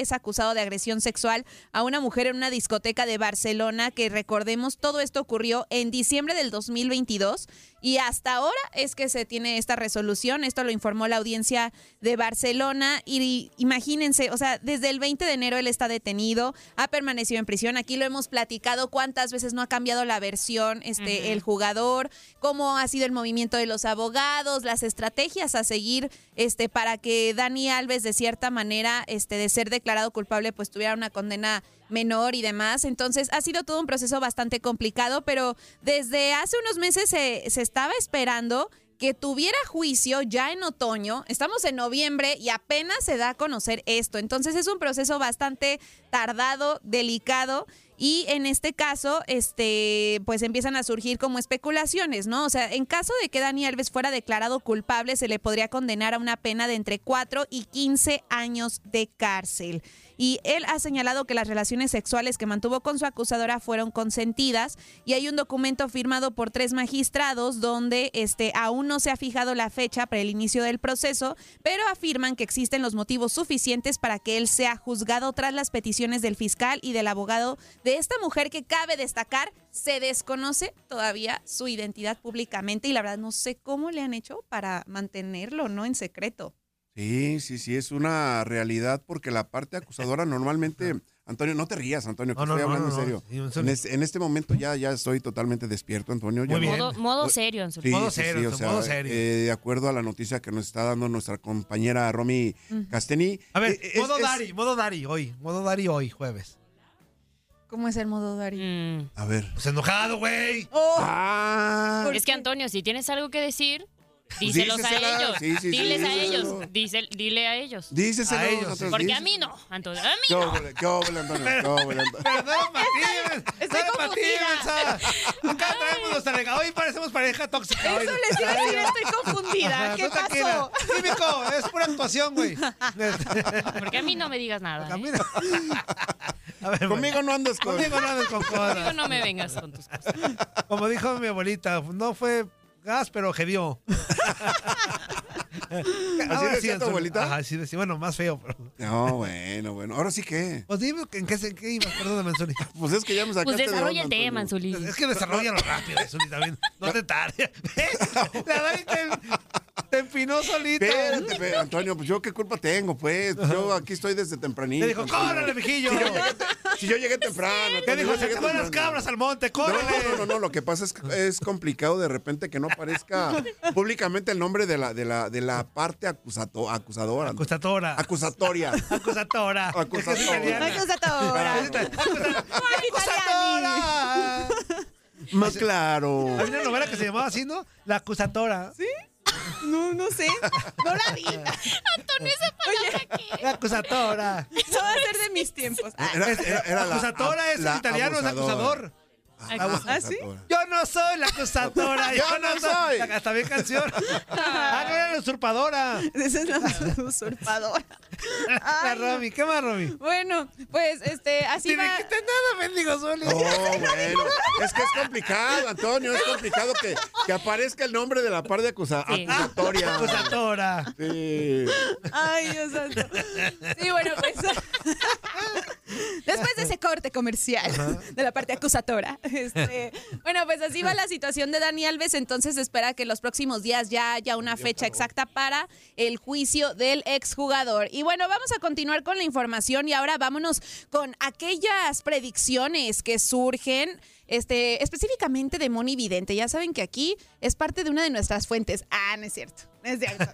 Es acusado de agresión sexual a una mujer en una discoteca de Barcelona, que recordemos, todo esto ocurrió en diciembre del 2022 y hasta ahora es que se tiene esta resolución. Esto lo informó la audiencia de Barcelona y imagínense, o sea, desde el 20 de enero él está detenido, ha permanecido en prisión. Aquí lo hemos platicado cuántas veces no ha cambiado la versión este el jugador, cómo ha sido el movimiento de los abogados, las estrategias a seguir este para que Dani Alves de cierta manera este de ser declarado culpable pues tuviera una condena menor y demás. Entonces ha sido todo un proceso bastante complicado, pero desde hace unos meses se, se estaba esperando que tuviera juicio ya en otoño. Estamos en noviembre y apenas se da a conocer esto. Entonces es un proceso bastante tardado, delicado Y en este caso, este, pues empiezan a surgir como especulaciones, ¿no? O sea, en caso de que Dani Alves fuera declarado culpable, se le podría condenar a una pena de entre 4 y 15 años de cárcel y él ha señalado que las relaciones sexuales que mantuvo con su acusadora fueron consentidas y hay un documento firmado por tres magistrados donde este, aún no se ha fijado la fecha para el inicio del proceso, pero afirman que existen los motivos suficientes para que él sea juzgado tras las peticiones del fiscal y del abogado de esta mujer que cabe destacar se desconoce todavía su identidad públicamente y la verdad no sé cómo le han hecho para mantenerlo no en secreto. Sí, sí, sí, es una realidad porque la parte acusadora normalmente, Antonio, no te rías, Antonio, que No, no, estoy no, hablando no, en no. serio. Sí, En, es- en este momento ya, ya estoy totalmente despierto, Antonio. ya Muy no- bien. Modo, modo serio, Anzuli. Sí, Modo sí, serio, sí, o sea, modo serio. eh, de acuerdo a la noticia que nos está dando nuestra compañera Romy Casteni. A ver, eh, es- modo es- Dari, modo Dari hoy, modo Dari hoy, jueves. ¿Cómo es el modo Dari? Mm. A ver. Pues enojado, güey. Oh, Ah, Es que Antonio, si tienes algo que decir, díselos a ellos. Sí, sí, sí, Diles a ellos. Dice- dile a ellos. díceselo, A ellos, Porque a mí no, Antonio. A mí ¿Qué no. qué óvole, Antonio? ¿Qué óvole, Antonio? No ti, no Estoy confundida. Acá traemos nuestra rega- Hoy parecemos pareja tóxica. Eso les iba a decir, estoy confundida. ¿Qué pasó? Químico, es pura actuación, güey. Porque a mí no me digas nada. ¿eh? Camina. A ver, Conmigo no andas con... Conmigo no andes con Conmigo cosas. no me vengas con tus cosas. Como dijo mi abuelita, no fue gas, pero gedió. [LAUGHS] [LAUGHS] ¿Así decía tu abuelita? Ajá, así decía. Bueno, más feo. Pero... No, bueno, bueno. Ahora sí que. Pues dime en qué, en qué ibas, perdóname, Anzuli. [LAUGHS] Pues es que ya me sacaste Pues de desarrolla el tema, Antonio. Anzuli. Es que desarrollalo rápido, Anzuli, también. No te tardes. La Dani te, te empinó solito. Espérate, espérate, Antonio, pues yo qué culpa tengo, pues. Yo aquí estoy desde tempranito. Te dijo, córrele, mijillo. Yo te- si yo llegué temprano. ¿Qué Antonio, dijo? Se te van las cabras al monte, No, córrele. no, no, no, lo que pasa es que es complicado de repente que no aparezca públicamente el nombre de la, de la, de la parte acusato, acusadora. Acusatora. Acusatoria. Acusatora. [LAUGHS] Acusatora. Acusatora. Acusatora. Más claro. Había una novela que se llamaba así, ¿no? La acusatora. ¿Sí? No, no sé. No la vi. Antonio, esa palabra qué. La acusatora. Eso va a ser de mis tiempos. Era, era- era la- acusatora es la en italiano, es acusador. ¿Ah, sí? Yo no soy la acusadora. [LAUGHS] Yo no soy. Hasta bien canción. [LAUGHS] Ah, no era la usurpadora. Esa es la [LAUGHS] usurpadora. La Ay, no. Romy. ¿Qué más, Romy? Bueno, pues este, así Ni va. dijiste nada, mendigo Zuli. No, bueno. Es que es complicado, Antonio. Es complicado que, que aparezca el nombre de la parte acusa- Sí. acusatoria. Acusatora. Sí. Ay, Dios santo. Sí, bueno, pues. Después de ese corte comercial de la parte acusatora. este, bueno, pues así va la situación de Dani Alves. Entonces espera que los próximos días ya haya una fecha exacta para el juicio del exjugador. Y bueno, vamos a continuar con la información y ahora vámonos con aquellas predicciones que surgen. Este, específicamente de Moni Vidente. Ya saben que aquí es parte de una de nuestras fuentes. Ah, no es cierto. No [LAUGHS] es cierto.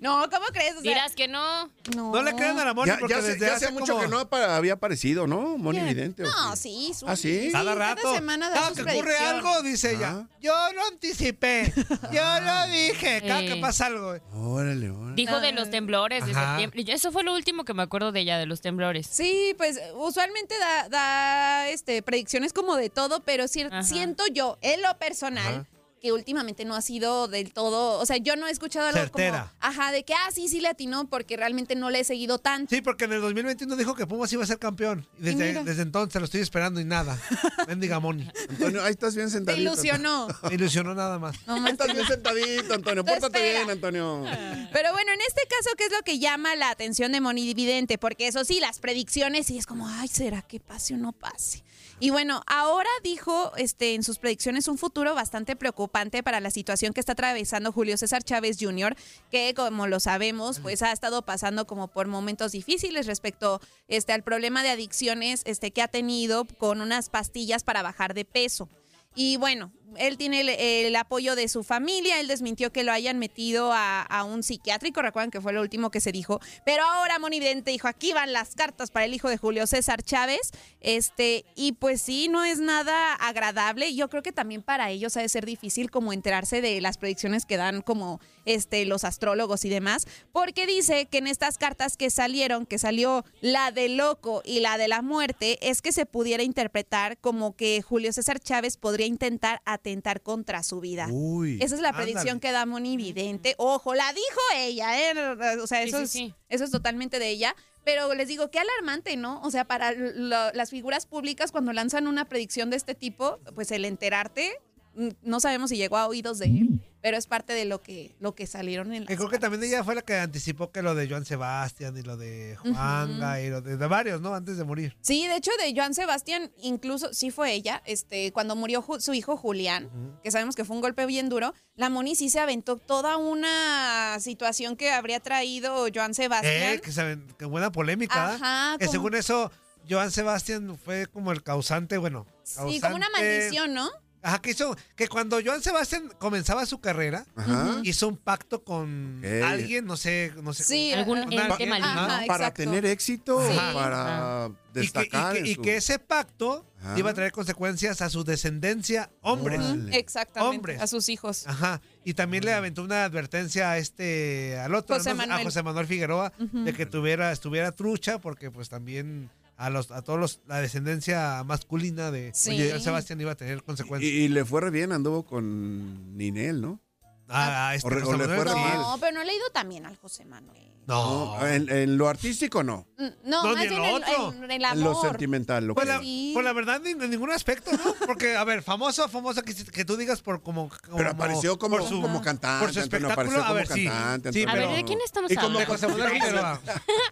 No, ¿cómo crees? O sea, Dirás que no. no. No le crean a la Moni Ya, porque ya hace, desde ya hace mucho como- que no apa- había aparecido, ¿no? Moni ¿Quién? Vidente. ¿o No, qué? sí, su- ¿Ah, sí? Cada rato. semana da Cada sus que ocurre predicciones. algo, dice ella. Ah. Yo lo anticipé. Yo lo dije. Cada Eh. que pasa algo. Órale, órale. Dijo de los temblores de Ajá. septiembre. Y Eso fue lo último que me acuerdo de ella, de los temblores. Sí, pues usualmente da, da, este, predicciones como de todo, pero cier- Ajá. siento yo, en lo personal, que últimamente no ha sido del todo, o sea, yo no he escuchado algo Certera. como, ajá, de que, ah, sí, sí le atinó, porque realmente no le he seguido tanto. Sí, porque en el 2021 dijo que Pumas iba a ser campeón. Y desde, mira. desde entonces lo estoy esperando y nada. [LAUGHS] Mendiga Moni. Antonio, ahí estás bien Te sentadito. ilusionó. Me ilusionó nada más. No Ahí más estás que- bien sentadito, Antonio. Te Pórtate espera. bien, Antonio. Pero bueno, en este caso, ¿qué es lo que llama la atención de Moni Vidente? Porque eso sí, las predicciones, sí es como, ay, ¿será que pase o no pase? Y bueno, ahora dijo este, en sus predicciones un futuro bastante preocupante para la situación que está atravesando Julio César Chávez Jr., que como lo sabemos, pues ha estado pasando como por momentos difíciles respecto este, al problema de adicciones este, que ha tenido con unas pastillas para bajar de peso. Y bueno, él tiene el, apoyo de su familia, él desmintió que lo hayan metido a, un psiquiátrico, recuerdan que fue lo último que se dijo, pero ahora Moni Vidente dijo, aquí van las cartas para el hijo de Julio César Chávez, este, y pues sí, no es nada agradable, yo creo que también para ellos ha de ser difícil como enterarse de las predicciones que dan como este, los astrólogos y demás, porque dice que en estas cartas que salieron, que salió la de loco y la de la muerte, es que se pudiera interpretar como que Julio César Chávez podría intentar atentar contra su vida. Uy, Esa es la ándale. predicción que da Moni Vidente. Ojo, la dijo ella, ¿eh? O sea, Sí, eso, sí, es, eso es totalmente de ella. Pero les digo, qué alarmante, ¿no? O sea, para lo- las figuras públicas cuando lanzan una predicción de este tipo, pues el enterarte, mm, no sabemos si llegó a oídos de él, pero es parte de lo que, lo que salieron en las creo que también ella fue la que anticipó que lo de Joan Sebastián y lo de Juanga y lo de, de varios, ¿no? Antes de morir. Sí, de hecho, de Joan Sebastián, incluso sí fue ella, este, cuando murió su hijo Julián, que sabemos que fue un golpe bien duro, la Moni sí se aventó toda una situación que habría traído Joan Sebastián. Eh, que, saben, que buena polémica. ¿eh? Ajá, Que como- según eso, Joan Sebastián fue como el causante, bueno. Sí, como una maldición, ¿no? Ajá, que hizo, que cuando Joan Sebastián comenzaba su carrera, Ajá. hizo un pacto con Ok. alguien, no sé, no sé. Sí, Algún ajá. ente alguien, maligno. ajá, Ajá, para exacto. tener éxito, Sí. para Y que, y destacar. que- en y su- que ese pacto Ajá. iba a traer consecuencias a su descendencia, hombres. Órale. Exactamente, Hombres. a sus hijos. Ajá. Y también le aventó una advertencia a este, al otro, José ¿no? Manuel. a José Manuel Figueroa, Ujú. de que tuviera, estuviera trucha, porque pues también a los, a todos los, la descendencia masculina de Sí. Sebastián iba a tener Y, consecuencias. y le fue re bien, anduvo con Ninel, ¿no? A, a este o re- o le fue re sí. mal. No, pero no he leído también al José Manuel. No. No, en, en lo artístico no. Mm, No, No, más en bien lo en, otro. en el En lo amor. sentimental. Lo Pues que- la, Sí. pues la verdad, ni- en ningún aspecto, ¿no? [LAUGHS] Porque, a ver, famoso, famoso que, que tú digas por como. como- Pero apareció como, por su- como cantante. por su Antonio, espectáculo, apareció a como ver, sí. cantante. Sí, A ver, ¿de quién estamos Y como hablando? de José Manuel [LAUGHS] Figueroa.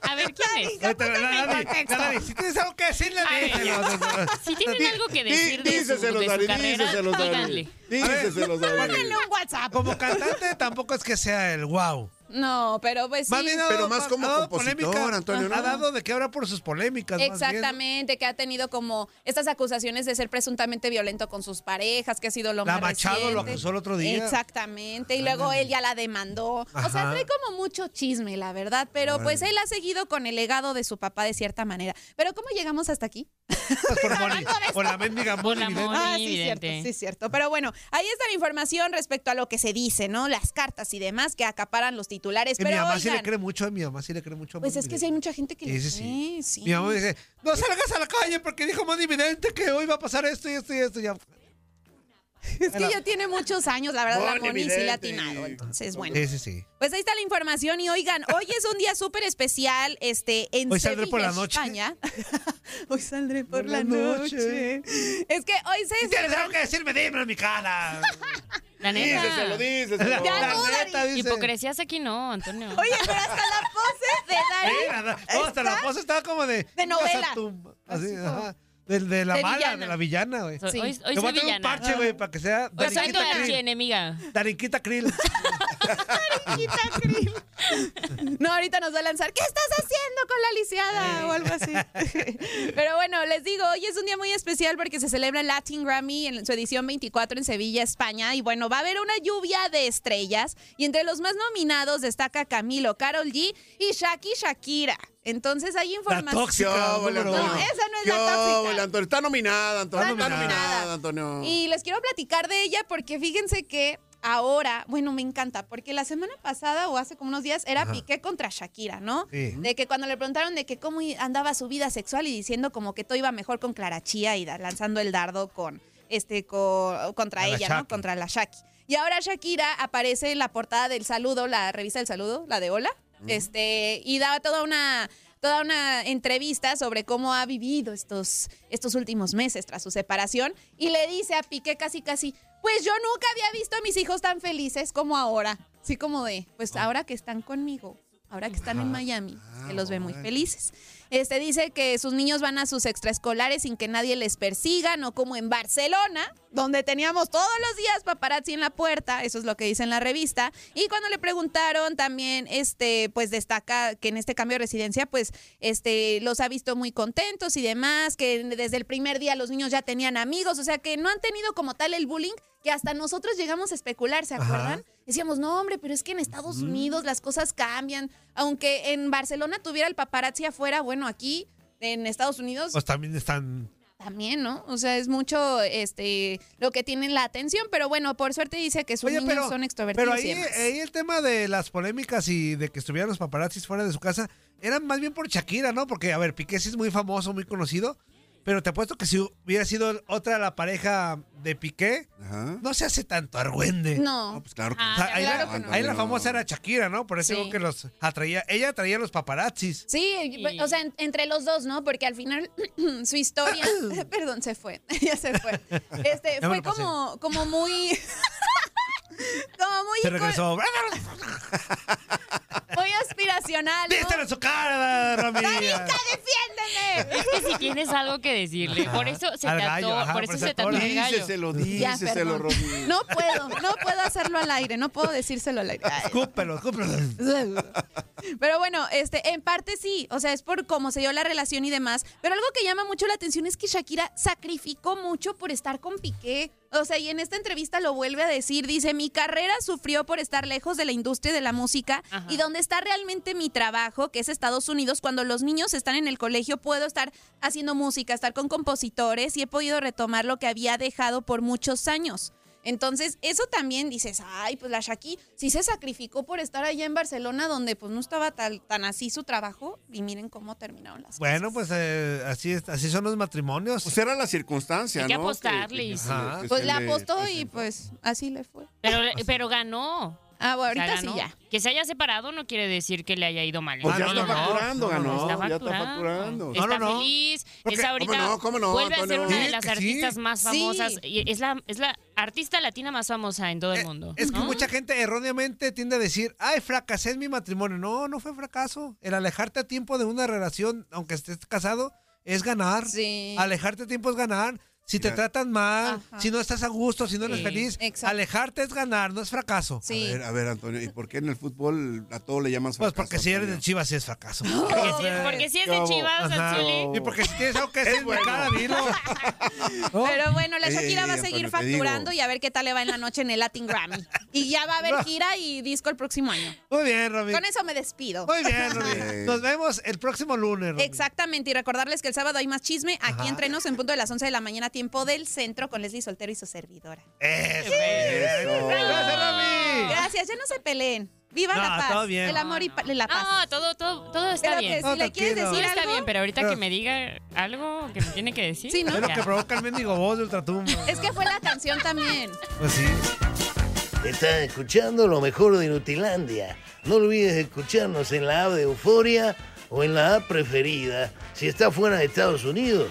A ver, ¿quién es? La- Si tienes algo que decirle. Si tienen algo que decir de su, Dani, carrera, Dani. díganle. Dani. Pónganle un WhatsApp. Como cantante tampoco es que sea el wow. No, pero pues sí. Más bien Pero más como compositor, polémica. Antonio, ¿no? Ha dado de qué hablar por sus polémicas. más bien. Exactamente, que ha tenido como estas acusaciones de ser presuntamente violento con sus parejas, que ha sido lo La más Machado lo acusó el otro día. Exactamente, y luego él ya la demandó. O sea, trae como mucho chisme, la verdad, pero pues él ha seguido con el legado de su papá de cierta manera. Pero ¿cómo llegamos hasta aquí? Pues por, [LAUGHS] Moni, por la mendiga Por la Moni. Ah, sí, cierto, evidente. sí, cierto. Pero bueno, ahí está la información respecto a lo que se dice, ¿no? Las cartas y demás que acaparan los titulares. Que mi Pero mamá sí le cree mucho, mi mamá sí le cree mucho. pues Moni es que sí hay mucha gente que le sí, sí. cree, sí. Mi mamá dice, no salgas a la calle porque dijo Moni Vidente que hoy va a pasar esto y esto y esto. Ya. Es que ya tiene muchos años, la verdad, la Moni Moni sí le ha Vidente. atinado. Entonces, bueno. Sí, sí, sí. Pues ahí está la información y oigan, hoy es un día súper especial este, en Hoy saldré Sevilla, por la noche. España. [LAUGHS] hoy saldré por, Por la, la noche. Es que hoy se tienes algo que decirme, dímelo en mi cara. [LAUGHS] La neta. Díceselo, Ya no, neta, dice. Hipocresías aquí no, Antonio. Oye, pero hasta la pose de Dari. Sí, hasta la voz estaba como de. De novela. Así, Así como- ajá. De, de la De mala, villana. de la villana, güey. Sí. Hoy, hoy Te voy soy a tener un villana. parche, güey, para que sea Hoy soy tu archienemiga. [LAUGHS] Darinquita Krill. No, ahorita nos va a lanzar. ¿Qué estás haciendo con la lisiada? O algo así. [LAUGHS] Pero bueno, les digo, hoy es un día muy especial porque se celebra el Latin Grammy en su edición 24 en Sevilla, España. Y bueno, va a haber una lluvia de estrellas. Y entre los más nominados destaca Camilo, Carol G y Shaki Shakira. Entonces hay La información. tóxica. Número Antonio. No, esa no es la tóxica. Antonio. Está nominada, Antonio. Está Está nominada. Antonio. Y les quiero platicar de ella porque fíjense que ahora, bueno, me encanta, porque la semana pasada o hace como unos días era Ajá. Piqué contra Shakira, ¿no? Sí. De que cuando le preguntaron de que cómo andaba su vida sexual y diciendo como que todo iba mejor con Clara Chía y lanzando el dardo con este co- contra A la ella, ¿no? Contra la Shaki. Y ahora Shakira aparece en la portada del Saludo, la revista del Saludo, la de Hola, este, y da toda una toda una entrevista sobre cómo ha vivido estos, estos últimos meses tras su separación y le dice a Piqué casi casi, pues yo nunca había visto a mis hijos tan felices como ahora. Así como de, pues ahora que están conmigo, ahora que están en Miami, que los ve muy felices. Este dice que sus niños van a sus extraescolares sin que nadie les persiga, no como en Barcelona, donde teníamos todos los días paparazzi en la puerta, eso es lo que dice en la revista. Y cuando le preguntaron también, este, pues destaca que en este cambio de residencia, pues, este, los ha visto muy contentos y demás, que desde el primer día los niños ya tenían amigos, o sea que no han tenido como tal el bullying que hasta nosotros llegamos a especular, ¿se Ajá. Decíamos, no, hombre, pero es que en Estados Unidos las cosas cambian. Aunque en Barcelona tuviera el paparazzi afuera, bueno, aquí en Estados Unidos Pues también están. también, ¿no? O sea, es mucho este lo que tienen la atención, pero bueno, por suerte dice que sus Oye, niños pero, son extrovertidos pero ahí, y demás. ahí el tema de las polémicas y de que estuvieran los paparazzis fuera de su casa eran más bien por Shakira, ¿no? Porque, a ver, Piqué sí es muy famoso, muy conocido, pero te apuesto que si hubiera sido otra la pareja de Piqué, no se hace tanto argüende. No. pues claro O sea, ahí, claro la, que no. ahí la famosa era Shakira, ¿no? Por eso Sí. digo que los atraía. Ella atraía a los paparazzis. Sí, o sea, en- entre los dos, ¿no? Porque al final [CLEARS THROAT] su historia, [CLEARS THROAT] [CLEARS THROAT] perdón, se fue, [LAUGHS] ya se fue. Este, Ya fue como, como muy, [LAUGHS] como muy, Se regresó. muy aspiracional, ¿no? ¡Díselo en su cara, Rami! ¡Danica, defiéndeme! Es que si tienes algo que decirle, por eso se Al ajá, por eso se el gallo. Díceselo, díceselo. No puedo, no puedo hacerlo al aire, no puedo decírselo al aire. Escúpelo, escúpelo. Pero bueno, este, en parte sí, o sea, es por cómo se dio la relación y demás. Pero algo que llama mucho la atención es que Shakira sacrificó mucho por estar con Piqué. O sea, y en esta entrevista lo vuelve a decir, dice, mi carrera sufrió por estar lejos de la industria de la música Ajá. y donde está realmente mi trabajo, que es Estados Unidos, cuando los niños están en el colegio, puedo estar haciendo música, estar con compositores y he podido retomar lo que había dejado por muchos años. Entonces, eso también dices, ay, pues la Shaki sí se sacrificó por estar allá en Barcelona, donde pues no estaba tan, tan así su trabajo, y miren cómo terminaron las Bueno, pues eh, así, es- así son los matrimonios. Pues era la circunstancia, Hay que ¿no? apostarle y se sí. le- que Pues le apostó y pues así le fue. Pero, pero ganó. Ah, bueno, O sea, ahorita sí ya. Que se haya separado no quiere decir que le haya ido mal. Pues ya Ah, no, está no, no, facturando, no, no, ganó. no. Está ya está facturando. Está no, no. feliz. Es ahorita. ¿Cómo no? ¿Cómo no, Vuelve a ser una de las artistas más Sí. famosas. y Es la, es la artista latina más famosa en todo el Eh, mundo. Es que ¿no? mucha gente erróneamente tiende a decir, ay, fracasé en mi matrimonio. No, no fue fracaso. El alejarte a tiempo de una relación, aunque estés casado, es ganar. Sí. Alejarte a tiempo es ganar. Si te tratan mal, Ajá. si no estás a gusto, si no eres Sí, feliz, exacto. alejarte es ganar, no es fracaso. Sí. A ver, a ver, Antonio, ¿y por qué en el fútbol a todo le llamas Pues fracaso, porque si eres de Chivas sí es fracaso. [LAUGHS] Porque si, porque si es de. Chivas. Anzuli. Y porque si tienes algo que decir, bueno. cara, dilo. [LAUGHS] ¿No? Pero bueno, la Shakira ey, va a seguir Antonio, facturando y a ver qué tal le va en la noche en el Latin Grammy. Y ya va a haber [LAUGHS] gira y disco el próximo año. Muy bien, Romy. Con eso me despido. Muy bien, Romy. Nos vemos el próximo lunes, Romy. Exactamente, y recordarles que el sábado hay más chisme aquí Ajá. entre nos en punto de las 11 de la mañana, tiempo del centro, con Leslie Soltero y su servidora. Eso. Eso. Gracias, Romy. Gracias, ya no se peleen. Viva No, la paz, todo bien. el amor y pa- la paz. No, todo, todo, todo está Pero bien. que si le quieres tranquilo. Todo decir está algo, bien, pero ahorita Pero- que me diga algo que me tiene que decir. Sí, ¿no? Es lo que provoca el mendigo voz de Ultratumba. es que fue la canción también. Pues sí. Estás escuchando lo mejor de Nutilandia. No olvides escucharnos en la app de Euforia o en la app preferida si estás fuera de Estados Unidos.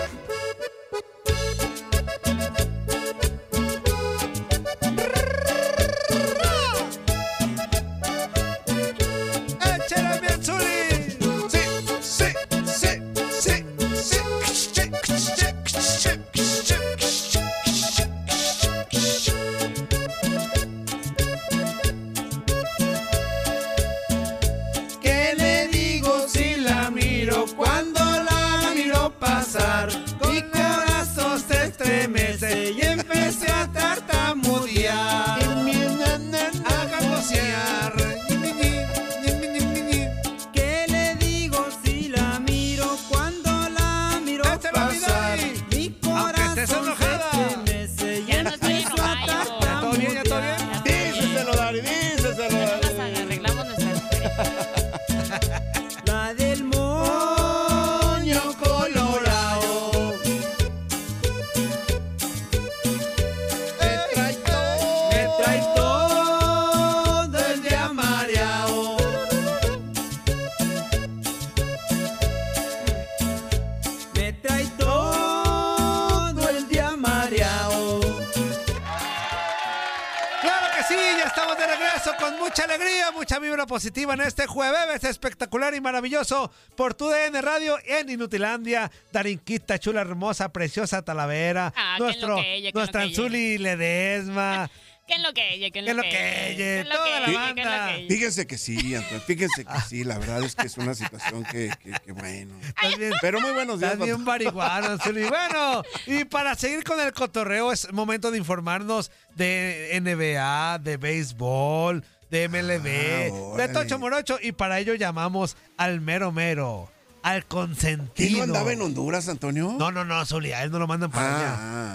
Con mucha alegría, mucha vibra positiva en este jueves espectacular y maravilloso por tu DN Radio en Inutilandia. Darinquita, chula, hermosa, preciosa Talavera. Ah, ¿qué es nuestro, que nuestra? Anzuli Ledesma. [LAUGHS] ¿Qué es lo que ella? ¿Qué es ¿Qué lo que ella? Toda la ¿Qué es lo que banda. ella? Fíjense que sí, Antonio, fíjense que sí, la verdad es que es una situación que, que- que bueno. Estás bien, Pero muy buenos días. estás bien marihuana, Anzuli. Bueno, y para seguir con el cotorreo es momento de informarnos de NBA, de béisbol, de MLB, de Ah, órale. Tocho Morocho. Y para ello llamamos al mero mero, al ¿Quién consentido. no andaba en Honduras, Antonio? No, no, no, Zuli, a él no lo mandan para Ah,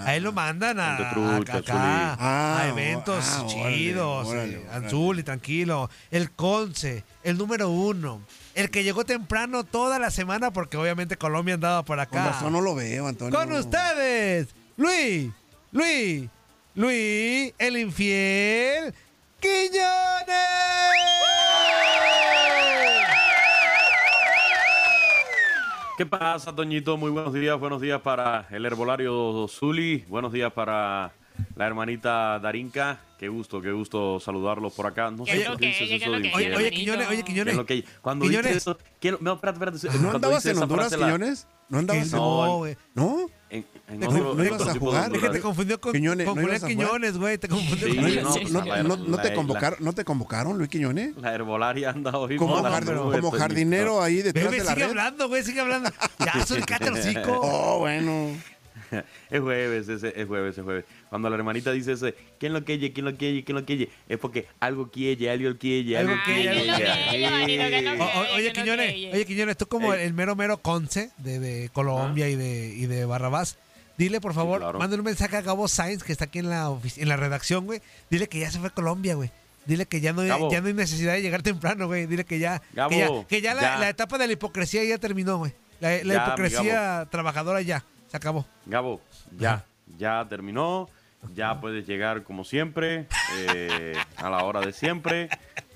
allá. A él lo mandan a, trucha, a- acá. Ah, a eventos ah, chidos. órale, eh, órale. Anzuli, tranquilo. El Conce, el número uno. El que llegó temprano toda la semana porque obviamente Colombia andaba por Con acá. razón no lo veo, Antonio. Con ustedes, Luis, Luis, Luis, el infiel, Quiñones. ¿Qué pasa, Toñito? Muy buenos días. Buenos días para el herbolario Zuli. Buenos días para la hermanita Darinka. Qué gusto, qué gusto saludarlos por acá. No ¿Qué sé por qué dices eso de ella? Oye, Quiñones, oye, Quiñones. ¿Qué es lo que- Cuando Quiñones. dices eso... quiero- no, espérate, espérate. ¿No andabas en Honduras, Quiñones? ¿No andabas en no, güey. ¿No? En, en ¿No- otro- no en ibas a jugar? Es que Honduras. te confundió con, Quiñones, con ¿no? Quiñones, güey. Te confundió Sí, con ¿No, Julián. no- sí, no- la- no- la- no te la- convocaron, ¿No te convocaron, Luis Quiñones? La herbolaria anda hoy. Como, jardinero ahí detrás de la sigue red. hablando, güey, sigue hablando. Ya, [LAUGHS] hocico. Oh, bueno. [LAUGHS] Es jueves, es, es jueves, es jueves. Cuando la hermanita dice ese, ¿quién lo quiere? ¿Quién lo quiere? ¿Quién lo quiere? Es porque algo quiere, algo quiere, algo quiere. oye, que no Quiñones, quiere. oye, Quiñones, tú como Ey. el mero mero Conce de, de Colombia y, de, y de Barrabás, dile por favor, claro. mándale un mensaje a Gabo Sainz, que está aquí en la, en la redacción, güey. Dile que ya se fue a Colombia, güey. Dile que ya no, Gabo. ya no hay necesidad de llegar temprano, güey. Dile que ya, Gabo, que ya, que ya la, ya. la etapa de la hipocresía ya terminó, güey. La, la Ya, mi hipocresía trabajadora ya, se acabó. Gabo, ya, ya terminó. Ya puedes llegar como siempre, eh, a la hora de siempre.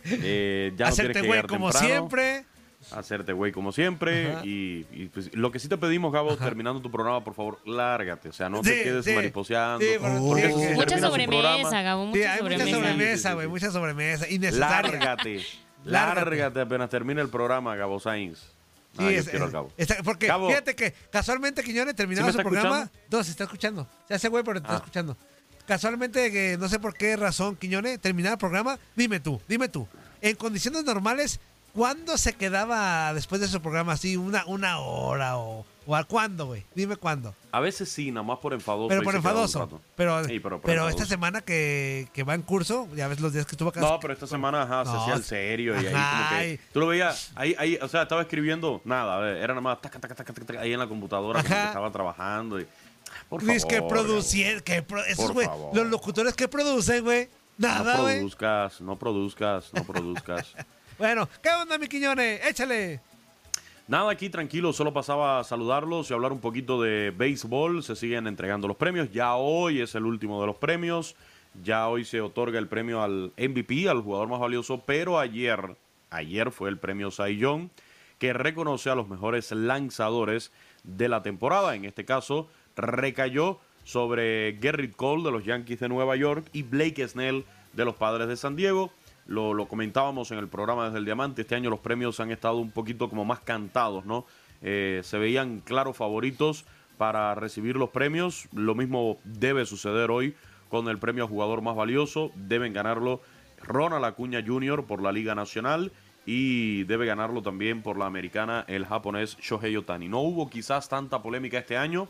Eh, ya no Hacerte tienes que güey llegar como temprano. siempre. Hacerte güey como siempre. Ajá. Y, y, pues, lo que sí te pedimos, Gabo, terminando tu programa, por favor, lárgate. O sea, no te quedes sí. mariposeando. Sí, por- porque sí, si que- termina Mucha su sobremesa, programa, Gabo, Sí, mucha hay mucha sobremesa. sobremesa, güey, Sí, sí, mucha sobremesa. Innecesaria. Lárgate. Lárgate. Lárgate apenas termine el programa, Gabo Sainz. Sí, Ah, yo es- quiero al es- Gabo. está- porque Gabo. fíjate que casualmente Quiñones terminaba ¿Sí su programa. escuchando? No, se está escuchando. Se hace güey, pero te está Ah. escuchando. Casualmente, que no sé por qué razón, Quiñones, terminaba el programa. Dime tú, dime tú. En condiciones normales, ¿cuándo se quedaba después de su programa así? ¿Una, una hora o, o a cuándo, güey? Dime cuándo. A veces sí, nada más por enfadoso. Pero por se enfadoso. Pero, Sí, pero pero, por esta enfadoso. semana que, que va en curso, ya ves los días que estuvo acá. No, pero esta semana ajá, se No, hacía el serio y ahí como que tú lo veías ahí ahí o sea estaba escribiendo nada era nada más taca, taca, taca, taca, ahí en la computadora como Ajá. que estaba trabajando y por favor que producir, que pro- esos güey, los locutores que producen, güey. Nada, no güey. produzcas no produzcas no produzcas [LAUGHS] Bueno, ¿qué onda, mi Quiñones? Échale. Nada, aquí tranquilo, solo pasaba a saludarlos y hablar un poquito de béisbol. Se siguen entregando los premios. Ya hoy es el último de los premios. Ya hoy se otorga el premio al MVP, al jugador más valioso, pero ayer, ayer fue el premio Cy que reconoce a los mejores lanzadores de la temporada. En este caso, recayó sobre Gerrit Cole de los Yankees de Nueva York y Blake Snell de los Padres de San Diego. Lo, comentábamos en el programa desde el Diamante. Este año los premios han estado un poquito como más cantados, ¿no? Eh, se veían claros favoritos para recibir los premios. Lo mismo debe suceder hoy con el premio a jugador más valioso. Deben ganarlo Ronald Acuña Jr. por la Liga Nacional y debe ganarlo también por la americana el japonés Shohei Otani. No hubo quizás tanta polémica este año,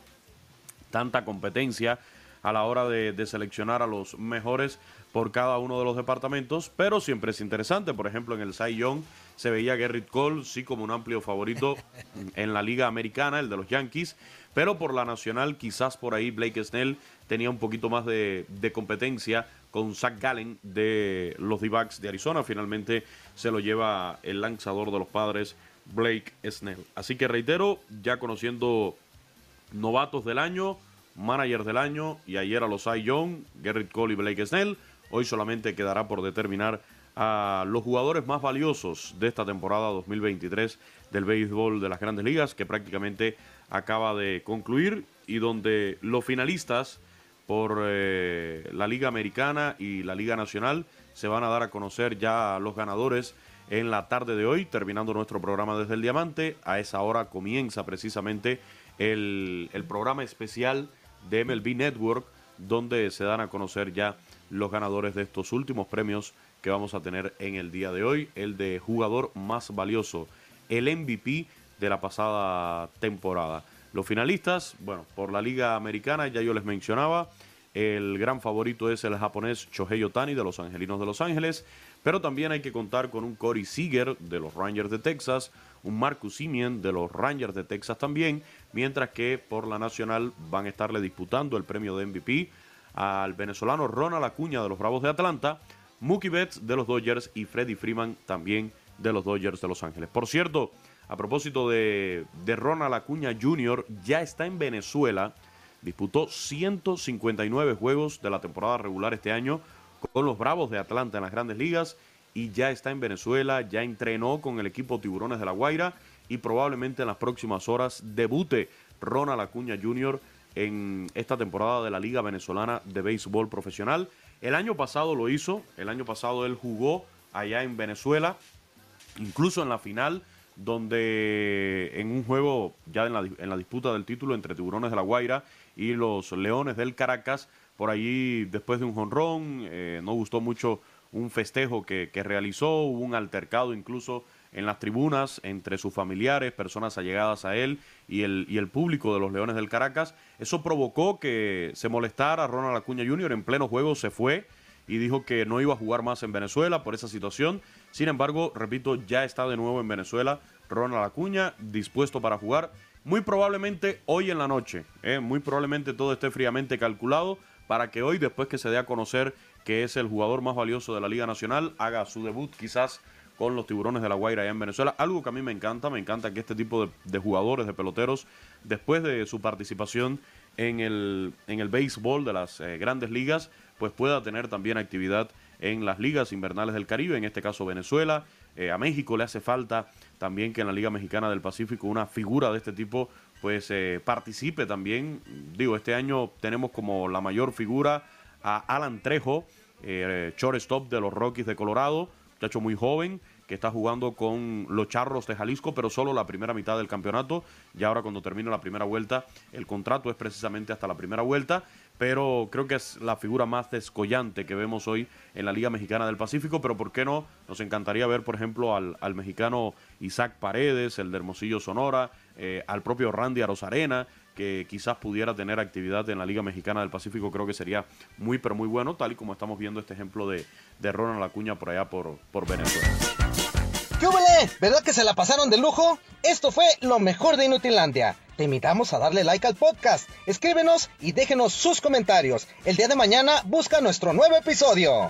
tanta competencia a la hora de seleccionar a los mejores por cada uno de los departamentos, pero siempre es interesante. Por ejemplo, en el Cy Young se veía a Gerrit Cole, sí, como un amplio favorito [LAUGHS] en la Liga Americana, el de los Yankees, pero por la Nacional, quizás por ahí Blake Snell tenía un poquito más de, de competencia con Zach Gallen de los D-Backs de Arizona. Finalmente se lo lleva el lanzador de los padres, Blake Snell. Así que reitero, ya conociendo novatos del año, manager del año y ayer a los Cy Young, Gerrit Cole y Blake Snell. Hoy solamente quedará por determinar a los jugadores más valiosos de esta temporada 2023 del béisbol de las grandes ligas, que prácticamente acaba de concluir y donde los finalistas por eh, la Liga Americana y la Liga Nacional Se van a dar a conocer ya los ganadores en la tarde de hoy, terminando nuestro programa desde el Diamante. A esa hora comienza precisamente el, el programa especial de MLB Network, donde se dan a conocer ya los ganadores de estos últimos premios que vamos a tener en el día de hoy. El de jugador más valioso, el MVP de la pasada temporada. Los finalistas, bueno, por la Liga Americana ya yo les mencionaba, el gran favorito es el japonés Shohei Otani de los Angelinos de Los Ángeles, pero también hay que contar con un Corey Seager de los Rangers de Texas, un Marcus Simeon de los Rangers de Texas también, mientras que por la Nacional van a estarle disputando el premio de MVP al venezolano Ronald Acuña de los Bravos de Atlanta, Mookie Betts de los Dodgers y Freddie Freeman también de los Dodgers de Los Ángeles. Por cierto, a propósito de, de Ronald Acuña Jr., ya está en Venezuela, disputó 159 juegos de la temporada regular este año con los Bravos de Atlanta en las grandes ligas y ya está en Venezuela, ya entrenó con el equipo Tiburones de la Guaira y probablemente en las próximas horas debute Ronald Acuña Jr. en esta temporada de la Liga Venezolana de Béisbol Profesional. El año pasado lo hizo, el año pasado él jugó allá en Venezuela, incluso en la final, donde en un juego ya en la, en la disputa del título entre Tiburones de la Guaira y los Leones del Caracas, por allí después de un jonrón, eh, no gustó mucho un festejo que, que realizó, hubo un altercado incluso en las tribunas entre sus familiares, personas allegadas a él y el, y el público de los Leones del Caracas. Eso provocó que se molestara Ronald Acuña Jr. en pleno juego, se fue y dijo que no iba a jugar más en Venezuela por esa situación. Sin embargo, repito, ya está de nuevo en Venezuela Ronald Acuña, dispuesto para jugar. Muy probablemente hoy en la noche, ¿eh? muy probablemente todo esté fríamente calculado para que hoy, después que se dé a conocer que es el jugador más valioso de la Liga Nacional, haga su debut quizás con los tiburones de la Guaira allá en Venezuela. Algo que a mí me encanta, me encanta que este tipo de, jugadores, de peloteros, después de su participación en el, en el béisbol de las eh, grandes ligas, pues pueda tener también actividad en las ligas invernales del Caribe, en este caso Venezuela. Eh, a México le hace falta también que en la Liga Mexicana del Pacífico una figura de este tipo pues eh, participe también. Digo, este año tenemos como la mayor figura a Alan Trejo, eh, shortstop de los Rockies de Colorado, muchacho muy joven que está jugando con los Charros de Jalisco, pero solo la primera mitad del campeonato. Y ahora cuando termine la primera vuelta, el contrato es precisamente hasta la primera vuelta pero creo que es la figura más descollante que vemos hoy en la Liga Mexicana del Pacífico, pero ¿por qué no? Nos encantaría ver, por ejemplo, al, al mexicano Isaac Paredes, el de Hermosillo Sonora, eh, al propio Randy Arozarena, quizás pudiera tener actividad en la Liga Mexicana del Pacífico, creo que sería muy, pero muy bueno, tal y como estamos viendo este ejemplo de, de Ronald Acuña por allá por, por Venezuela. ¿Qué? ¿Verdad que se la pasaron de lujo? Esto fue lo mejor de Inutilandia. Te invitamos a darle like al podcast, escríbenos y déjenos sus comentarios. El día de mañana busca nuestro nuevo episodio.